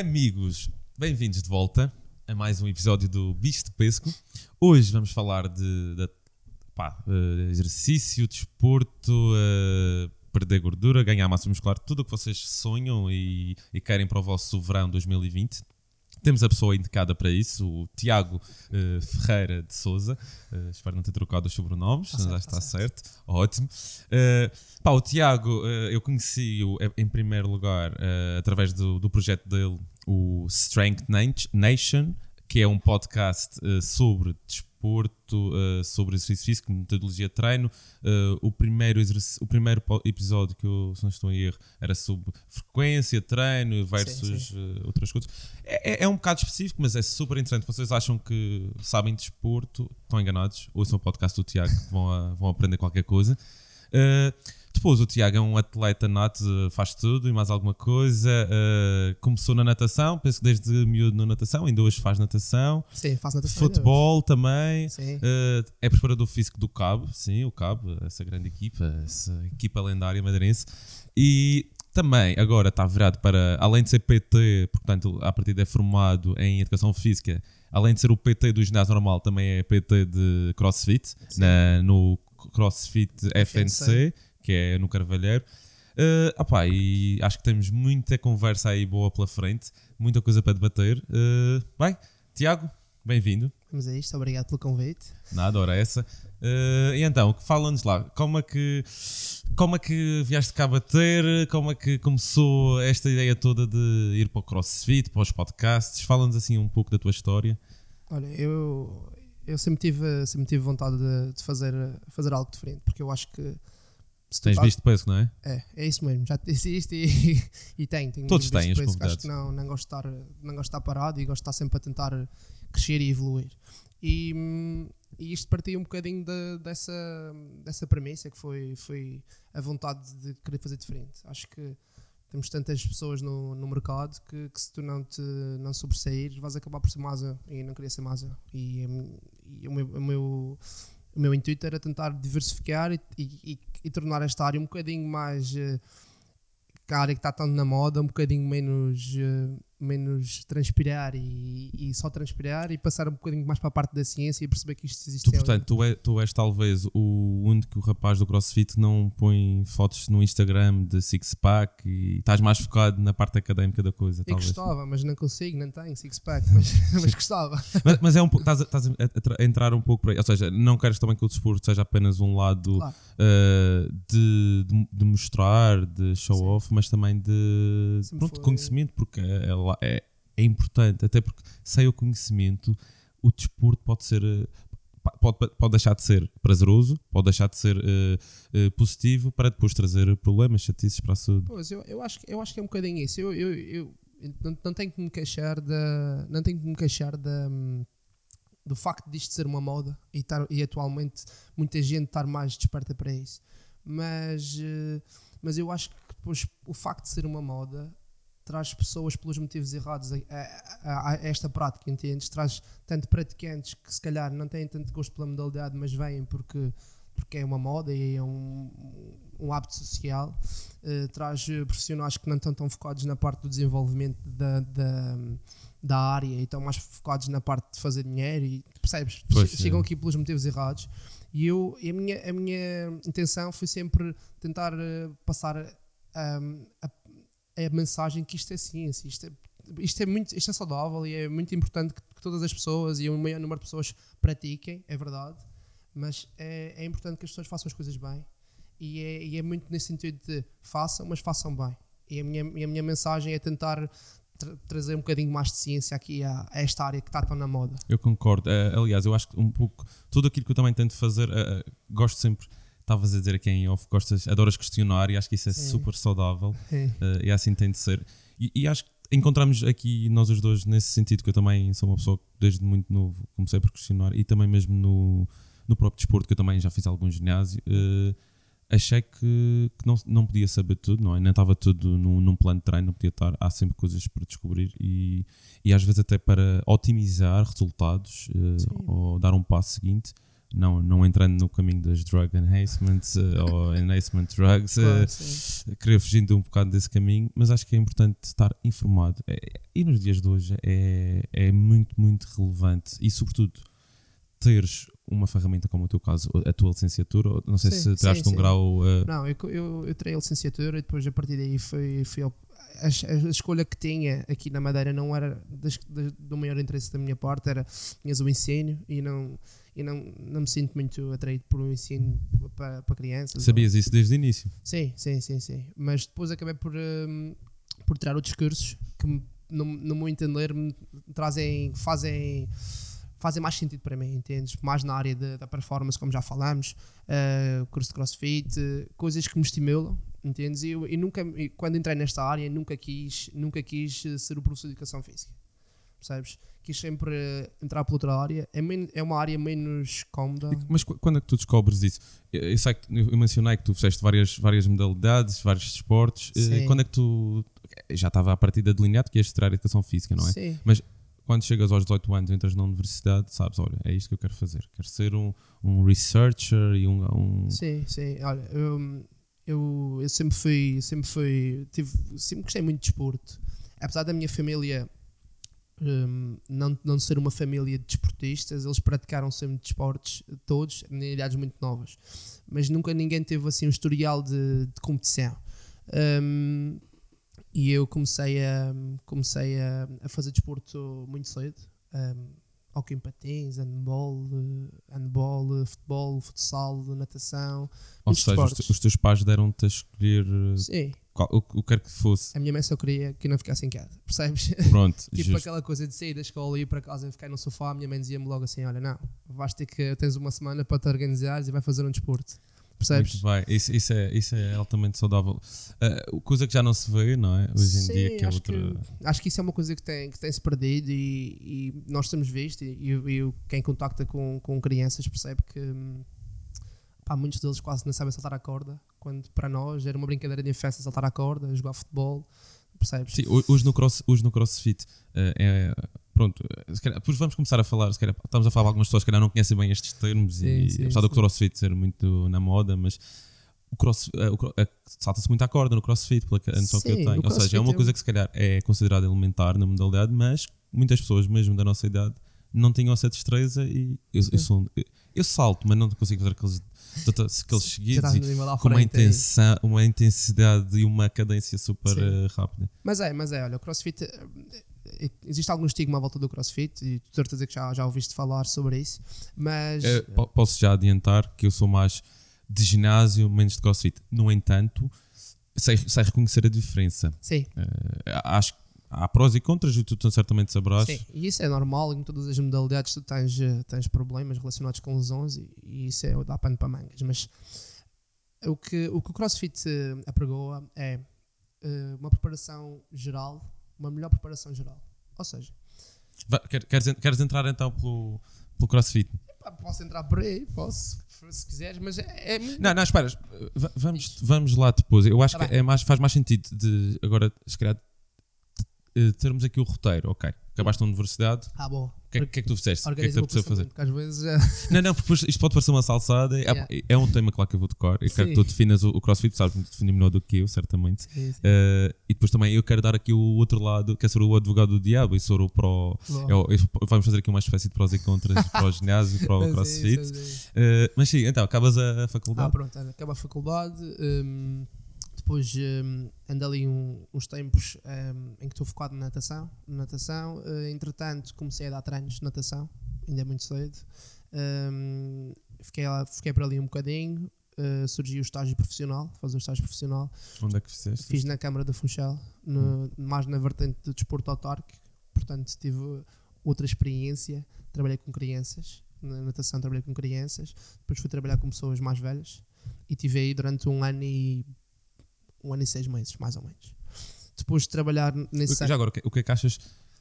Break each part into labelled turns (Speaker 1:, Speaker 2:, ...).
Speaker 1: Amigos, bem-vindos de volta a mais um episódio do Bicho de Pesco. Hoje vamos falar de, de- pá, eh, exercício, desporto, eh, perder gordura, ganhar massa muscular, tudo o que vocês sonham e, e querem para o vosso verão 2020. Temos a pessoa indicada para isso, o Tiago eh, Ferreira de Souza. Eh, espero não ter trocado os sobrenomes,
Speaker 2: Tá certo,
Speaker 1: já
Speaker 2: tá
Speaker 1: está certo. Ótimo. Eh, pá, o Tiago, eu conheci-o em primeiro lugar através do, do projeto dele, o Strength Nat- Nation, que é um podcast eh, sobre desporto, eh, sobre exercício físico, metodologia de treino. Eh, o, primeiro o primeiro episódio que eu, se não estou em erro, era sobre frequência de treino versus
Speaker 2: sim.
Speaker 1: eh, outras coisas. É, é- é um bocado específico, mas é super interessante. Vocês acham que sabem de desporto, estão enganados. Ouçam o podcast do Tiago, que vão, a- vão aprender qualquer coisa. Uh, depois, o Tiago é um atleta nato, faz tudo e mais alguma coisa. Uh, começou na natação, penso que desde miúdo na natação, ainda hoje faz natação.
Speaker 2: Sim, faço natação.
Speaker 1: Futebol também.
Speaker 2: Sim.
Speaker 1: Uh, é preparador físico do Cabo, sim, o Cabo, essa grande equipa, essa equipa lendária madeirense. E também agora está virado para, além de ser PT, portanto, a partir é formado em educação física, além de ser o PT do ginásio normal, também é PT de CrossFit, na- no CrossFit FNC, que é no Carvalheiro. Uh, opá, e acho que temos muita conversa aí boa pela frente, muita coisa para debater. Uh, bem, Tiago, bem-vindo.
Speaker 2: Vamos a isto, obrigado pelo convite.
Speaker 1: Nada, ora essa. Eh, e então, fala-nos lá, como é que como é que vieste cá bater? Como é que começou esta ideia toda de ir para o CrossFit, para os podcasts? Fala-nos assim um pouco da tua história.
Speaker 2: Olha, eu, eu sempre, tive, sempre tive vontade de, de fazer, fazer algo diferente, porque eu acho que. Se
Speaker 1: Tens visto peso, não é?
Speaker 2: É, é isso mesmo, já te disse isto e, e tenho, tenho
Speaker 1: Todos têm, os
Speaker 2: Acho que não, não, gosto de estar, não gosto de estar parado e gosto de estar sempre a tentar crescer e evoluir. E, e isto partia um bocadinho da- dessa, dessa premissa que foi, foi a vontade de querer fazer diferente. Acho que temos tantas pessoas no, no mercado que, que se tu não te não sobressair vais acabar por ser mais e não queria ser mais. E, e o meu, o meu o meu intuito era tentar diversificar e, e- e- tornar esta área um bocadinho mais que a área que está tanto na moda, um bocadinho menos, eh, menos transpirar e, e só transpirar e passar um bocadinho mais para a parte da ciência e perceber que isto existe.
Speaker 1: Tu, portanto, tu, é- tu és talvez o único rapaz do CrossFit que não põe fotos no Instagram de six-pack e estás mais focado na parte académica da coisa,
Speaker 2: eu
Speaker 1: talvez.
Speaker 2: gostava, mas não consigo, não tenho six-pack, mas, mas gostava.
Speaker 1: Mas, mas é um pouco, estás, a, estás a- a tra- a entrar um pouco por aí. Ou seja, não queres também que o desporto seja apenas um lado
Speaker 2: Claro.
Speaker 1: uh, de, de, de mostrar, de show
Speaker 2: Sim.
Speaker 1: off, mas também de pronto,
Speaker 2: foi-
Speaker 1: conhecimento, porque é, lá- é, é importante, até porque sem o conhecimento, o desporto pode ser. pa- Pode, pode deixar de ser prazeroso, pode deixar de ser uh, uh, positivo para depois trazer problemas, chatices para a saúde.
Speaker 2: Pois, eu, eu, acho, eu acho que é um bocadinho isso. Eu, eu, eu não, não tenho que me queixar da. Não tenho que me queixar da. Do facto disto ser uma moda e, estar, e atualmente muita gente estar mais desperta para isso. Mas, eh, mas eu acho que depois o facto de ser uma moda traz pessoas pelos motivos errados a, a- a- esta prática, entendes? Traz tanto praticantes que se calhar não têm tanto gosto pela modalidade, mas vêm porque, porque é uma moda e é um, um hábito social. Eh, traz eh, profissionais que não estão tão focados na parte do desenvolvimento da, da, da área e estão mais focados na parte de fazer dinheiro e percebes?
Speaker 1: Pois,
Speaker 2: Che- Chegam aqui pelos motivos errados. E, eu, a, minha, a minha intenção foi sempre tentar eh, passar ahm, a, a mensagem que isto é ciência, isto é, isto é, muito, isto é saudável e é muito importante que, que todas as pessoas e o maior número de pessoas pratiquem, é verdade, mas é, é importante que as pessoas façam as coisas bem e é, e é muito nesse sentido de façam, mas façam bem. E a minha, e a minha mensagem é tentar tra- trazer um bocadinho mais de ciência aqui a, a esta área que está tão na moda.
Speaker 1: Eu concordo. Eh, aliás, eu acho que um pouco tudo aquilo que eu também tento fazer, eh, eh, gosto sempre, estavas a dizer aqui em off, gostas, adoras questionar e acho que isso é
Speaker 2: Sim.
Speaker 1: super saudável eh, e assim tem de ser. E, e acho que encontramos aqui nós os dois nesse sentido, que eu também sou uma pessoa que desde muito novo comecei por questionar e também mesmo no, no próprio desporto, que eu também já fiz algum ginásio. eh, achei que, que não, não podia saber tudo, não é? Nem estava tudo num, num plano de treino, não podia estar. Há sempre coisas para descobrir e, e às vezes até para otimizar resultados
Speaker 2: Sim.
Speaker 1: ou dar um passo seguinte. Não, não entrando no caminho das drug enhancements eh, ou enhancement drugs, eh,
Speaker 2: Claro, sim.
Speaker 1: querer fugindo um bocado desse caminho, mas acho que é importante estar informado. É- e nos dias de hoje é, é muito, muito relevante e, sobretudo, teres uma ferramenta como o teu caso, a tua licenciatura. Não sei
Speaker 2: Sim,
Speaker 1: se tiraste um
Speaker 2: sim.
Speaker 1: grau. eh,
Speaker 2: Não, eu, eu, eu tirei a licenciatura e depois a partir daí foi, foi ao- a, a escolha que tinha aqui na Madeira não era das- das- do maior interesse da minha parte, era tinhas o ensino e não, e não, não me sinto muito atraído por um ensino para, para crianças.
Speaker 1: sabias isso desde o início.
Speaker 2: Sim, sim, sim, sim. Mas depois acabei por, hum, por tirar outros cursos que, no, no meu entender, me trazem, fazem, fazem mais sentido para mim, entendes? Mais na área de- da performance, como já falámos, uh, curso de crossfit, uh, coisas que me estimulam, entendes? E, eu, e nunca, quando entrei nesta área, nunca quis, nunca quis uh, ser o professor de educação física. Percebes? Quis sempre entrar por outra área. É, men- é uma área menos cómoda.
Speaker 1: Mas qu- quando é que tu descobres isso? Eu, eu sei que eu mencionei que tu fizeste várias, várias modalidades, vários desportos. Eh,
Speaker 2: Sim.
Speaker 1: Quando é que tu. Já estava a partida delineado que ias tirar educação física, não é?
Speaker 2: Sim.
Speaker 1: Quando chegas aos 18 anos, entras na universidade, sabes, olha, é isto que eu quero fazer. Quero ser um, um researcher e um. um
Speaker 2: Sim, sim. Olha, eu, eu, eu sempre fui, sempre fui, tive, sempre gostei muito de desporto. Apesar da minha família hum, não, não ser uma família de desportistas, eles praticaram sempre desportos, todos, em idades muito novas. Mas nunca ninguém teve assim um historial de, de competição. Hum, e eu comecei a, comecei a, a fazer desporto muito cedo. Um, hockey em patins, handball, handball, futebol, futsal, natação.
Speaker 1: ou seja, os, te- os teus pais deram-te a escolher eh,
Speaker 2: Sim,
Speaker 1: qual- o, o que quer que fosse.
Speaker 2: a minha mãe só queria que eu não ficasse em casa, percebes?
Speaker 1: Pronto,
Speaker 2: tipo
Speaker 1: justo.
Speaker 2: aquela coisa de sair da escola e ir para casa e ficar no sofá, a minha mãe dizia-me logo assim: Olha, não, vais ter que tens uma semana para te organizares e vai fazer um desporto, percebes?
Speaker 1: Muito bem, isso, isso, é, isso é altamente saudável. Eh, coisa que já não se vê, não é? Hoje em
Speaker 2: Sim,
Speaker 1: dia, que é
Speaker 2: acho
Speaker 1: outra.
Speaker 2: que- Acho que isso é uma coisa que tem, que tem se perdido e, e nós temos visto. E, e, e quem contacta com, com crianças percebe que hum, pá, muitos deles quase não sabem saltar a corda, quando para nós era uma brincadeira de infância saltar a corda, jogar futebol, percebes?
Speaker 1: Sim, ho- hoje no, cross, hoje no CrossFit eh, é. Pronto, eh, calhar, depois vamos começar a falar. Se calhar, estamos a falar algumas pessoas que não conhecem bem estes termos,
Speaker 2: Sim,
Speaker 1: e
Speaker 2: sim,
Speaker 1: apesar do
Speaker 2: sim.
Speaker 1: CrossFit ser muito na moda, mas o cross, eh, salta-se muito à corda no CrossFit, pela a noção que eu tenho. Ou seja, é uma
Speaker 2: é
Speaker 1: coisa que se calhar é considerada elementar na modalidade, mas muitas pessoas, mesmo da nossa idade, não tinham essa destreza e eu, eu, sou, um- eu, salto, mas não consigo fazer aqueles, aqueles seguidos e com uma,
Speaker 2: aí.
Speaker 1: intensa, uma intensidade e uma cadência super
Speaker 2: Sim.
Speaker 1: eh, rápida.
Speaker 2: Mas é, mas é, olha, o crossfit. eh, eh, Existe algum estigma à volta do crossfit e tu certeza que já, já ouviste falar sobre isso, mas
Speaker 1: po- posso já adiantar que eu sou mais de ginásio, menos de crossfit. No entanto, sei, sei reconhecer a diferença.
Speaker 2: sim,
Speaker 1: Eh, acho que há prós e contras e tu certamente saberás.
Speaker 2: sim, e isso é normal, em todas as modalidades tu tens, eh, tens problemas relacionados com lesões e, e isso é dá pano para mangas, mas o que o, que o crossfit eh, apregoa é eh, uma preparação geral, uma melhor preparação geral. Ou seja,
Speaker 1: Queres, queres entrar então pelo, pelo crossfit?
Speaker 2: posso entrar por aí, posso, se quiseres, mas é, é
Speaker 1: Não, não, espera. va- Vamos, vamos lá depois. Eu acho
Speaker 2: Tá
Speaker 1: que
Speaker 2: bem.
Speaker 1: é mais, faz mais sentido de agora, se calhar, eh, termos aqui o roteiro. Ok, acabaste na universidade.
Speaker 2: Ah, bom.
Speaker 1: O que, é- que é que tu fizeste? O que é que te
Speaker 2: o
Speaker 1: apeteceu fazer?
Speaker 2: porque às vezes eh,
Speaker 1: Não, não, porque isto pode parecer uma salsada. É,
Speaker 2: Yeah.
Speaker 1: é um tema, claro, que eu vou tocar. Eu quero
Speaker 2: Sim.
Speaker 1: que tu definas o, o crossfit, sabes definir melhor do que eu, certamente.
Speaker 2: Sim, sim.
Speaker 1: Eh, e depois também eu quero dar aqui o outro lado, que é ser o advogado do diabo e ser o pró. É é- vamos fazer aqui uma espécie de prós e contras para o ginásio e para o
Speaker 2: é
Speaker 1: crossfit.
Speaker 2: é.
Speaker 1: Eh, mas sim, então, acabas a
Speaker 2: Ah,
Speaker 1: faculdade.
Speaker 2: pronto, olha, acaba a faculdade. hum, depois hum, ando ali um- uns tempos hum, em que estou focado na natação. na natação. eh, entretanto, comecei a dar treinos de natação, ainda é muito cedo. Hum, fiquei, lá, fiquei por ali um bocadinho. eh, surgiu o estágio profissional, fazer o estágio profissional.
Speaker 1: Onde é que fizeste?
Speaker 2: Fiz na Câmara da Funchal, no- mais na vertente do desporto autárquico, portanto tive outra experiência. Trabalhei com crianças, na natação trabalhei com crianças, depois fui trabalhar com pessoas mais velhas e tive aí durante um ano e um ano e seis meses, mais ou menos. Depois de trabalhar nesse
Speaker 1: Já agora, o que, é que achas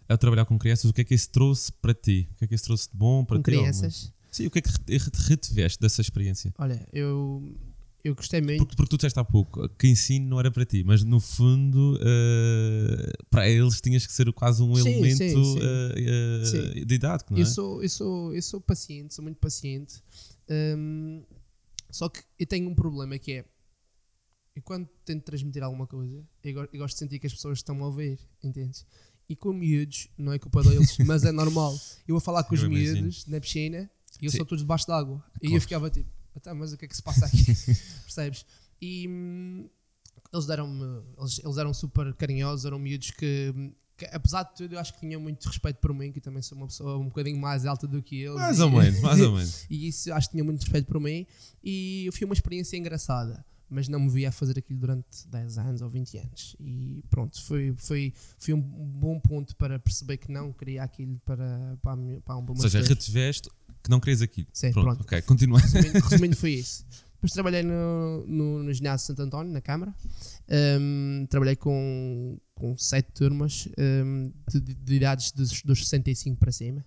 Speaker 1: a trabalhar com crianças? O que é que isso trouxe para ti? O que é que isso trouxe de bom para
Speaker 2: com
Speaker 1: ti?
Speaker 2: crianças,
Speaker 1: Sim, o que é que re- re- retiveste dessa experiência?
Speaker 2: olha, eu, eu gostei muito.
Speaker 1: Porque, porque tu disseste há pouco que ensino não era para ti, mas no fundo eh, para eles tinhas que ser quase um
Speaker 2: Sim,
Speaker 1: elemento
Speaker 2: sim, sim.
Speaker 1: eh, eh,
Speaker 2: Sim.
Speaker 1: didático, não é?
Speaker 2: Eu sou, eu, sou, eu sou paciente, sou muito paciente. Hum, só que eu tenho um problema que é eu quando tento transmitir alguma coisa, eu, go- eu gosto de sentir que as pessoas estão a ouvir, entendes? E com miúdos, não é culpa deles, mas é normal. Eu vou falar com os
Speaker 1: Eu imagino.
Speaker 2: miúdos na piscina e eu
Speaker 1: Sim.
Speaker 2: sou todos debaixo d'água. E eu ficava tipo, "Então, mas o que é que se passa aqui? Percebes? E hum, eles deram-me, eles, eles eram super carinhosos, eram miúdos que, que, apesar de tudo, eu acho que tinham muito respeito por mim, que também sou uma pessoa um bocadinho mais alta do que eles.
Speaker 1: Mais
Speaker 2: E-
Speaker 1: ou menos, mais ou menos.
Speaker 2: e isso acho que tinha muito respeito por mim e foi uma experiência engraçada mas não me via a fazer aquilo durante 10 anos ou 20 anos e pronto, foi, foi, foi um bom ponto para perceber que não queria aquilo para, para, minha- para um
Speaker 1: Ou seja, retiveste que não querias aquilo.
Speaker 2: Sim,
Speaker 1: pronto,
Speaker 2: pronto.
Speaker 1: ok, continua.
Speaker 2: resumindo, resumindo foi isso depois trabalhei no, no, no ginásio de Santo António, na Câmara Hum, trabalhei com, com sete turmas de, de- de idades dos, dos 65 para cima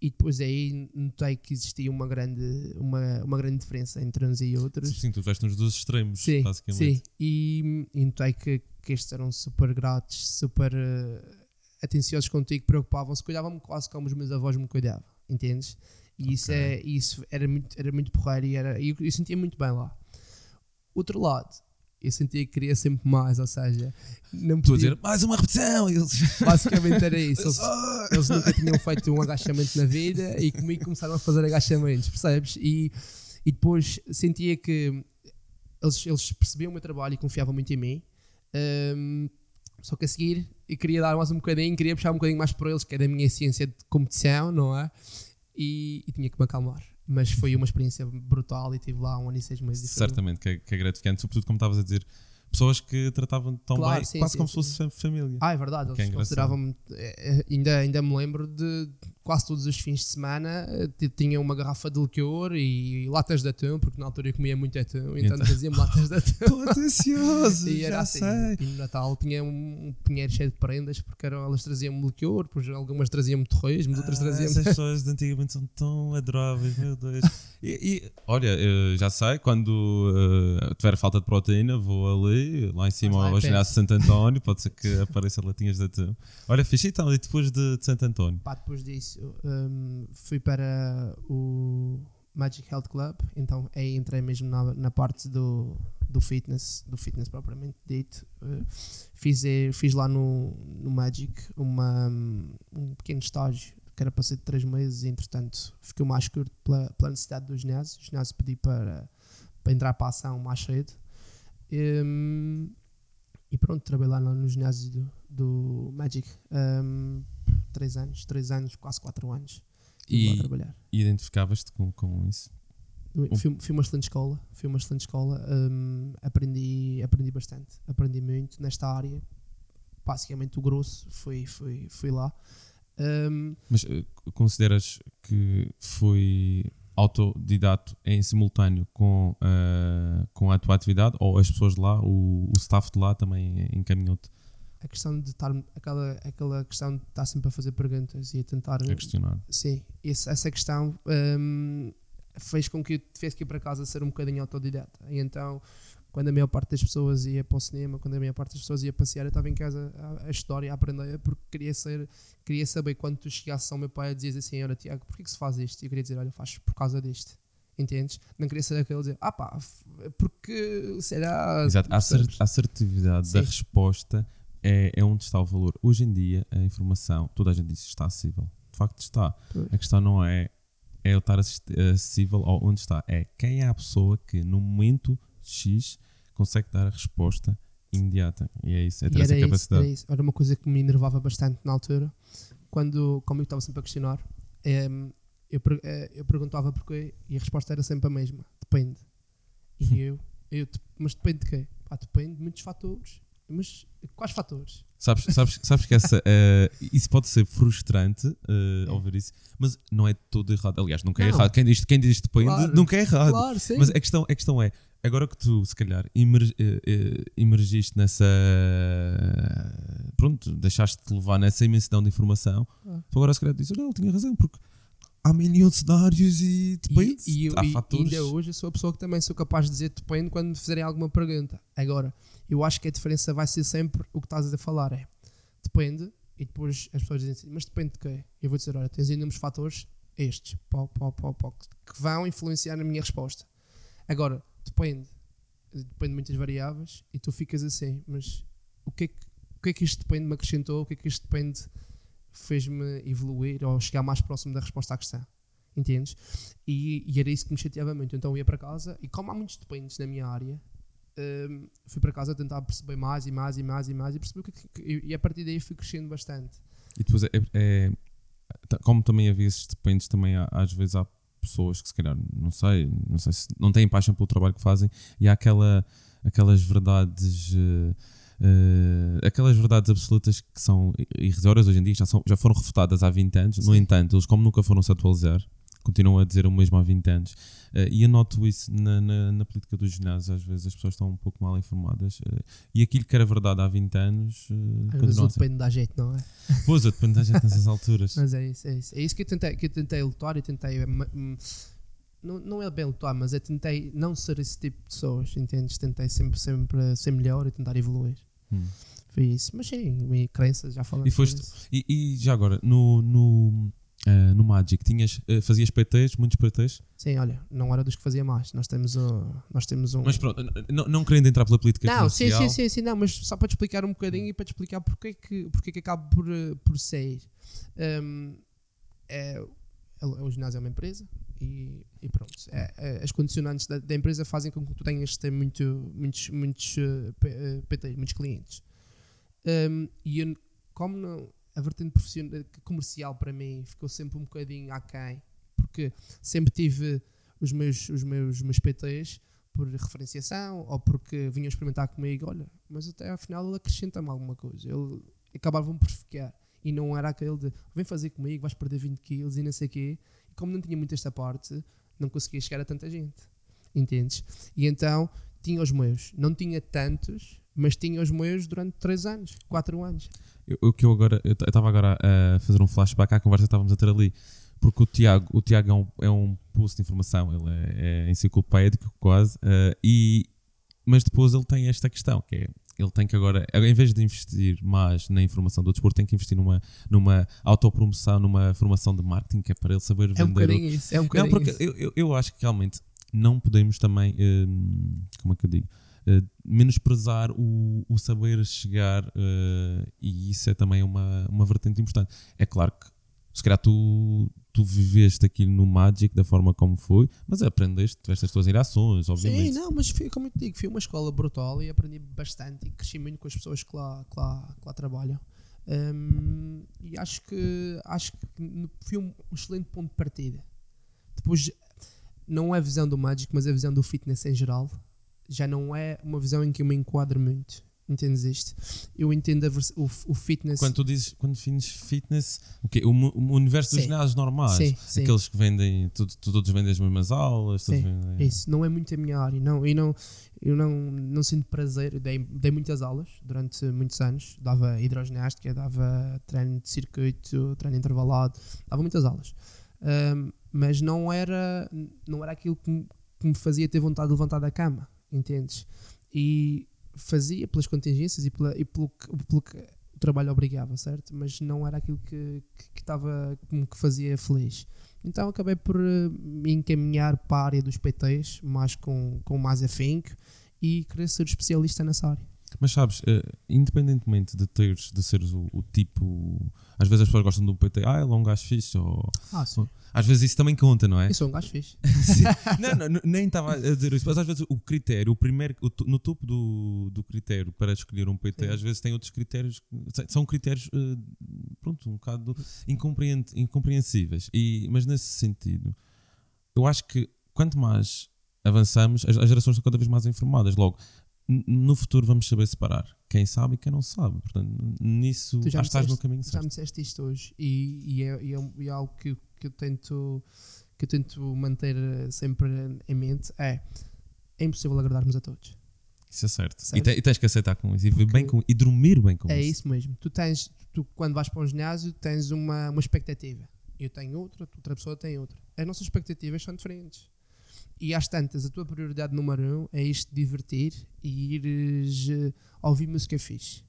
Speaker 2: e depois aí notei que existia uma grande, uma, uma grande diferença entre uns e outros
Speaker 1: Sim, tu veste nos dois extremos,
Speaker 2: Sim,
Speaker 1: basicamente.
Speaker 2: sim. E, e notei que, que estes eram super gratos, super eh, atenciosos contigo, preocupavam-se, cuidavam-me quase como os meus avós me cuidavam, entendes? E isso,
Speaker 1: Ok.
Speaker 2: é, isso era muito, era muito porreiro e, era, e eu, eu sentia muito bem lá. Outro lado, eu sentia que queria sempre mais, ou seja, não
Speaker 1: a
Speaker 2: podia,
Speaker 1: dizer, mais uma repetição! Eles,
Speaker 2: basicamente era isso. Eles,
Speaker 1: Ah!
Speaker 2: eles nunca tinham feito um agachamento na vida e comigo começaram a fazer agachamentos, percebes? E, e depois sentia que eles, eles percebiam o meu trabalho e confiavam muito em mim. Ahm, só que a seguir eu queria dar mais um bocadinho, queria puxar um bocadinho mais por eles, que é da minha ciência de competição, não é? E, e tinha que me acalmar. Mas foi uma experiência brutal e tive lá um ano e seis meses. e foi-
Speaker 1: Certamente que é, que é gratificante, sobretudo como estavas a dizer, pessoas que tratavam tão
Speaker 2: Claro,
Speaker 1: bem,
Speaker 2: sim,
Speaker 1: quase
Speaker 2: sim,
Speaker 1: como
Speaker 2: sim.
Speaker 1: se fosse fam- família.
Speaker 2: Ah, é verdade,
Speaker 1: é
Speaker 2: eles
Speaker 1: engraçado.
Speaker 2: consideravam-me. eh, eh, Ainda, ainda me lembro de quase todos os fins de semana eh, tinha uma garrafa de liquor e latas de atum, porque na altura eu comia muito atum, então
Speaker 1: Então.
Speaker 2: traziam-me latas de atum.
Speaker 1: Estou atencioso,
Speaker 2: E era
Speaker 1: já
Speaker 2: assim.
Speaker 1: sei.
Speaker 2: E no Natal tinha um, um pinheiro cheio de prendas, porque eram, elas traziam-me liquor, depois algumas traziam-me torresmos, outras
Speaker 1: Ah,
Speaker 2: traziam-me.
Speaker 1: essas pessoas de antigamente são tão adoráveis, meu Deus. E, e, olha, já sei, quando eh, tiver falta de proteína, vou ali, lá em cima
Speaker 2: lá
Speaker 1: ao ginásio de Santo António, pode ser que apareçam latinhas de atum. Olha, fixe então, e depois de, de Santo António?
Speaker 2: Pá, depois disso início um, fui para o Magic Health Club, então aí entrei mesmo na, na parte do, do fitness, do fitness propriamente dito. Uh, fiz, eh, fiz lá no, no Magic uma, um pequeno estágio que era para ser de 3 meses e entretanto fiquei mais curto pela, pela necessidade do ginásio. O ginásio pedi para, para entrar para a ação mais cedo. Um, e pronto, trabalhei lá no ginásio do, do Magic. Um, 3 anos, três anos, quase 4 anos. E, a trabalhar.
Speaker 1: e identificavas-te com, com isso?
Speaker 2: Fui, fui, uma excelente escola, fui uma excelente escola, um, aprendi, aprendi bastante, aprendi muito nesta área, basicamente o grosso Fui, fui, fui lá. Um,
Speaker 1: Mas eh, consideras que foi autodidato em simultâneo com, uh, com a tua atividade ou as pessoas de lá, o, o staff de lá também encaminhou-te?
Speaker 2: A questão de estar, aquela, aquela questão de estar sempre a fazer perguntas e a tentar.
Speaker 1: a questionar?
Speaker 2: Sim, esse- essa questão hum, fez com que eu tivesse que ir para casa ser um bocadinho autodidata. E então, quando a maior parte das pessoas ia para o cinema, quando a maior parte das pessoas ia passear, eu estava em casa a, a e a aprender, porque queria, ser, queria saber quando tu chegasses ao meu pai e dizias assim: Olha, Tiago, porquê que se faz isto? E eu queria dizer: Olha, faz por causa disto. Entendes? Não queria ser aquele dizer: Ah pá, porque será.
Speaker 1: Exato, a, assertividade da
Speaker 2: Sim.
Speaker 1: resposta é, é onde está o valor. Hoje em dia, a informação, toda a gente diz está acessível. De facto, está.
Speaker 2: Pois.
Speaker 1: A questão não é, é eu estar acessível ao onde está, é quem é a pessoa que no momento X consegue dar a resposta imediata. E é isso, é ter essa
Speaker 2: isso,
Speaker 1: capacidade.
Speaker 2: era isso. Era uma coisa que me enervava bastante na altura, quando, como eu estava sempre a questionar, em, eu, eh, eu perguntava porquê e a resposta era sempre a mesma: depende. E eu, eu "Dep- mas depende de quê? Pá, depende de muitos fatores. Mas quais fatores?
Speaker 1: Sabes, sabes, sabes que essa, eh, isso pode ser frustrante eh, ouvir isso, mas não é todo errado. Aliás, nunca é
Speaker 2: Não.
Speaker 1: errado. Quem diz, quem diz depende,
Speaker 2: Claro.
Speaker 1: nunca é errado.
Speaker 2: Claro, sim.
Speaker 1: Mas a questão, a questão é, agora que tu, se calhar, emer, eh, eh, emergiste nessa. Pronto, deixaste-te levar nessa imensidão de informação,
Speaker 2: Ah.
Speaker 1: tu agora, se calhar, dizes: ele tinha razão, porque há milhões de cenários e depende.
Speaker 2: E, e, eu-
Speaker 1: há
Speaker 2: e-
Speaker 1: fatores.
Speaker 2: ainda hoje eu sou a pessoa que também sou capaz de dizer depende quando me fizerem alguma pergunta. Agora, eu acho que a diferença vai ser sempre o que estás a falar: é depende, e depois as pessoas dizem assim, mas depende de quê? Eu vou dizer: olha, tens inúmeros fatores, estes, pó, pó, pó, pó, que vão influenciar na minha resposta. Agora, depende, depende de muitas variáveis e tu ficas assim, mas o que é que, o que, é que este depende me acrescentou, o que é que este depende fez-me evoluir ou chegar mais próximo da resposta à questão? Entendes? E, e era isso que me chateava muito. Então eu ia para casa e, como há muitos dependentes na minha área, hum, fui para casa tentar perceber mais e mais e mais e mais e percebi o que, é que- e a partir daí fui crescendo bastante.
Speaker 1: E depois é, é- tá- como também havia esses dependentes, também às vezes há pessoas que se calhar, não sei, não sei se não têm paixão pelo trabalho que fazem e há aquela, aquelas verdades. eh, eh, aquelas verdades absolutas que são irrisórias hoje em dia já, são, já foram refutadas há 20 anos, no
Speaker 2: Sim.
Speaker 1: entanto, eles como nunca foram se atualizar, continuam a dizer o mesmo há 20 anos. Eh, e eu noto isso na, na, na política dos ginásios, às vezes as pessoas estão um pouco mal informadas eh, e aquilo que era verdade há 20 anos eh,
Speaker 2: Às vezes
Speaker 1: ser.
Speaker 2: depende da jeito, não é?
Speaker 1: Pois, depende da gente nessas alturas.
Speaker 2: Mas é isso, é isso. É isso que eu tentei, que eu tentei lutar e tentei. hum, Não, não é bem lutar, mas eu tentei não ser esse tipo de pessoas, entendes? Tentei sempre, sempre ser melhor e tentar evoluir.
Speaker 1: Hum.
Speaker 2: Foi isso. Mas sim, minha crença, já falamos
Speaker 1: E foste-. E, e já agora, no, no, eh, no Magic, tinhas, eh, fazias PTs, muitos PTs,
Speaker 2: Sim, olha, não era dos que fazia mais. Nós temos, o, nós temos um.
Speaker 1: mas pronto, não, não querendo entrar pela política
Speaker 2: não, sim,
Speaker 1: comercial,
Speaker 2: sim, sim, sim, não, mas só para te explicar um bocadinho e para te explicar porque é que, porque é que acabo por, eh, por sair. Hum, é, o ginásio é uma empresa e, e pronto. É- é- as condicionantes da, da empresa fazem com que tu tenhas de ter muito, muitos, muitos eh, PTs, muitos clientes. Hum, e eu, como não, a vertente profissional, comercial para mim ficou sempre um bocadinho aquém, porque sempre tive os meus, os meus, meus PTs por referenciação ou porque vinham experimentar comigo, olha, mas até afinal ele acrescenta-me alguma coisa. Ele acabavam por ficar. E não era aquele de vem fazer comigo, vais perder 20 quilos e não sei o quê. E como não tinha muito esta parte, não conseguia chegar a tanta gente. Entendes? E então tinha os meus. Não tinha tantos, mas tinha os meus durante 3 anos, 4 anos.
Speaker 1: o que eu agora, eu estava agora a fazer um flashback à conversa que estávamos a ter ali, porque o Tiago, o Tiago é um, é um pulso de informação, ele é, é enciclopédico quase, eh, e, mas depois ele tem esta questão, que é, ele tem que agora, em vez de investir mais na informação do desporto, tem que investir numa, numa autopromoção, numa formação de marketing, que é para ele saber
Speaker 2: É um
Speaker 1: vender
Speaker 2: bocadinho isso. É um
Speaker 1: Não,
Speaker 2: bocadinho
Speaker 1: porque
Speaker 2: isso.
Speaker 1: eu, eu, eu acho que realmente não podemos também, hum, como é que eu digo, eh, menosprezar o, o saber chegar eh, e isso é também uma, uma vertente importante. É claro que se calhar tu, tu viveste aquilo no Magic da forma como foi, mas aprendeste, tiveste as tuas reações, obviamente.
Speaker 2: Sim, não, mas foi, como eu te digo, foi uma escola brutal e aprendi bastante e cresci muito com as pessoas que lá, que lá, que lá trabalham. Hum, e acho que, acho que foi um excelente ponto de partida. Depois, não é a visão do Magic, mas a visão do fitness em geral. Já não é uma visão em que eu me enquadro muito. Entendes isto? Eu entendo o, o fitness.
Speaker 1: Quando tu dizes, quando defines fitness, o quê? O, o universo dos ginásios normais,
Speaker 2: Sim, sim.
Speaker 1: aqueles que vendem, tu- tu- todos vendem as mesmas aulas,
Speaker 2: Sim,
Speaker 1: vendem...
Speaker 2: Isso, não é muito a minha área. Não, eu não, eu não, não sinto prazer. Eu dei, dei muitas aulas durante muitos anos. Dava hidroginástica, dava treino de circuito, treino intervalado, dava muitas aulas. Ahm, mas não era, não era aquilo que me, que me fazia ter vontade de levantar da cama, entendes? E fazia pelas contingências e, pela, e pelo, pelo que o trabalho obrigava, certo? Mas não era aquilo que que- que que fazia feliz. Então acabei por eh, me encaminhar para a área dos PTs, mais com, com mais afinco e querer ser especialista nessa área.
Speaker 1: Mas sabes, eh, independentemente de teres, de seres o, o tipo. Às vezes as pessoas gostam do PT, ah, ele é um gajo fixe, ou.
Speaker 2: Ah, sim.
Speaker 1: Às vezes isso também conta, não é?
Speaker 2: Eu sou um gajo fixe.
Speaker 1: Não, não, nem estava a dizer isso, mas às vezes o critério, o primeiro, o no topo do, do critério para escolher um PT,
Speaker 2: Sim.
Speaker 1: às vezes tem outros critérios, que- são critérios, eh, pronto, um bocado incompreen- incompreensíveis. E, mas nesse sentido, eu acho que quanto mais avançamos, as, as gerações estão cada vez mais informadas. Logo, no futuro vamos saber separar quem sabe e quem não sabe. Portanto, nisso
Speaker 2: Tu já
Speaker 1: estás no
Speaker 2: disseste-
Speaker 1: caminho
Speaker 2: Já
Speaker 1: certo.
Speaker 2: me disseste isto hoje e, e é, e é é algo que, eu- que eu tento que eu tento manter eh, sempre em mente é é impossível agradarmos a todos.
Speaker 1: Isso é certo. E, te- e tens que aceitar com isso e,
Speaker 2: Porque-
Speaker 1: bem com, e dormir bem com
Speaker 2: É
Speaker 1: isso.
Speaker 2: isso mesmo. Tu tens, tu, quando vais para um ginásio, tens uma, uma expectativa. Eu tenho outra, outra pessoa tem outra. As nossas expectativas são diferentes. E às tantas, a tua prioridade número um é isto divertir e ires eh, ouvir música fixe.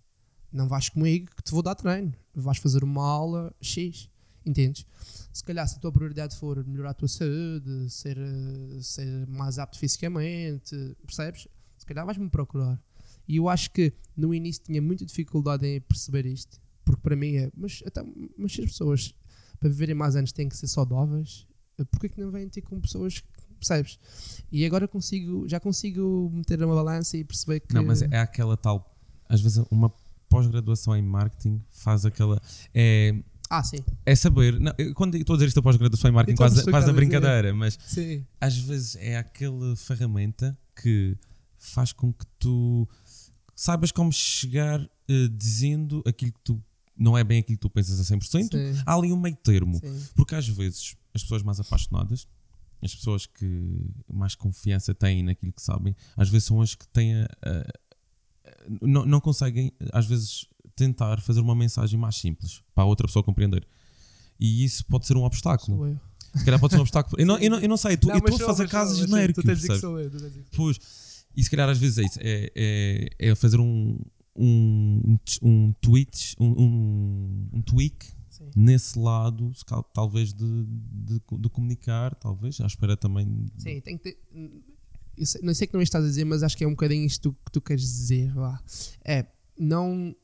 Speaker 2: Não vais comigo que te vou dar treino. Vais fazer uma aula X. entendes? Se calhar se a tua prioridade for melhorar a tua saúde, ser, eh, ser mais apto fisicamente, percebes? Se calhar vais-me procurar. E eu acho que no início tinha muita dificuldade em perceber isto, porque para mim é, mas, então, mas as pessoas para viverem mais anos têm que ser saudáveis, eh, porquê que não vêm ter com pessoas percebes? E agora consigo, já consigo meter uma balança e perceber que
Speaker 1: Não, mas é aquela tal. Às vezes uma pós-graduação em marketing faz aquela. É,
Speaker 2: Ah, sim.
Speaker 1: é saber. Não, eu quando estou a dizer isto a pós-graduação em marketing, quase, quase a brincadeira, mas
Speaker 2: Sim.
Speaker 1: às vezes é aquela ferramenta que faz com que tu saibas como chegar eh, dizendo aquilo que tu. Não é bem aquilo que tu pensas a 100%.
Speaker 2: Sim.
Speaker 1: Há ali um meio termo.
Speaker 2: Sim.
Speaker 1: Porque às vezes as pessoas mais apaixonadas, as pessoas que mais confiança têm naquilo que sabem, às vezes são as que têm a, a- não, não conseguem, às vezes, tentar fazer uma mensagem mais simples para a outra pessoa compreender. E isso pode ser um obstáculo. Se calhar pode ser um obstáculo. Eu não, eu não, eu não sei, tu,
Speaker 2: Não,
Speaker 1: eu estou a fazer casos genéricos.
Speaker 2: Tu tens que sou eu,
Speaker 1: Pois, e se calhar às vezes é isso, é, é, é fazer um, um, um tweet, um, um, um tweak
Speaker 2: Sim.
Speaker 1: nesse lado, talvez de, de, de comunicar, talvez, à espera também. de-
Speaker 2: Sim, tem que ter. sei- não sei que não estás a dizer, mas acho que é um bocadinho isto que tu queres dizer. Vá. É não,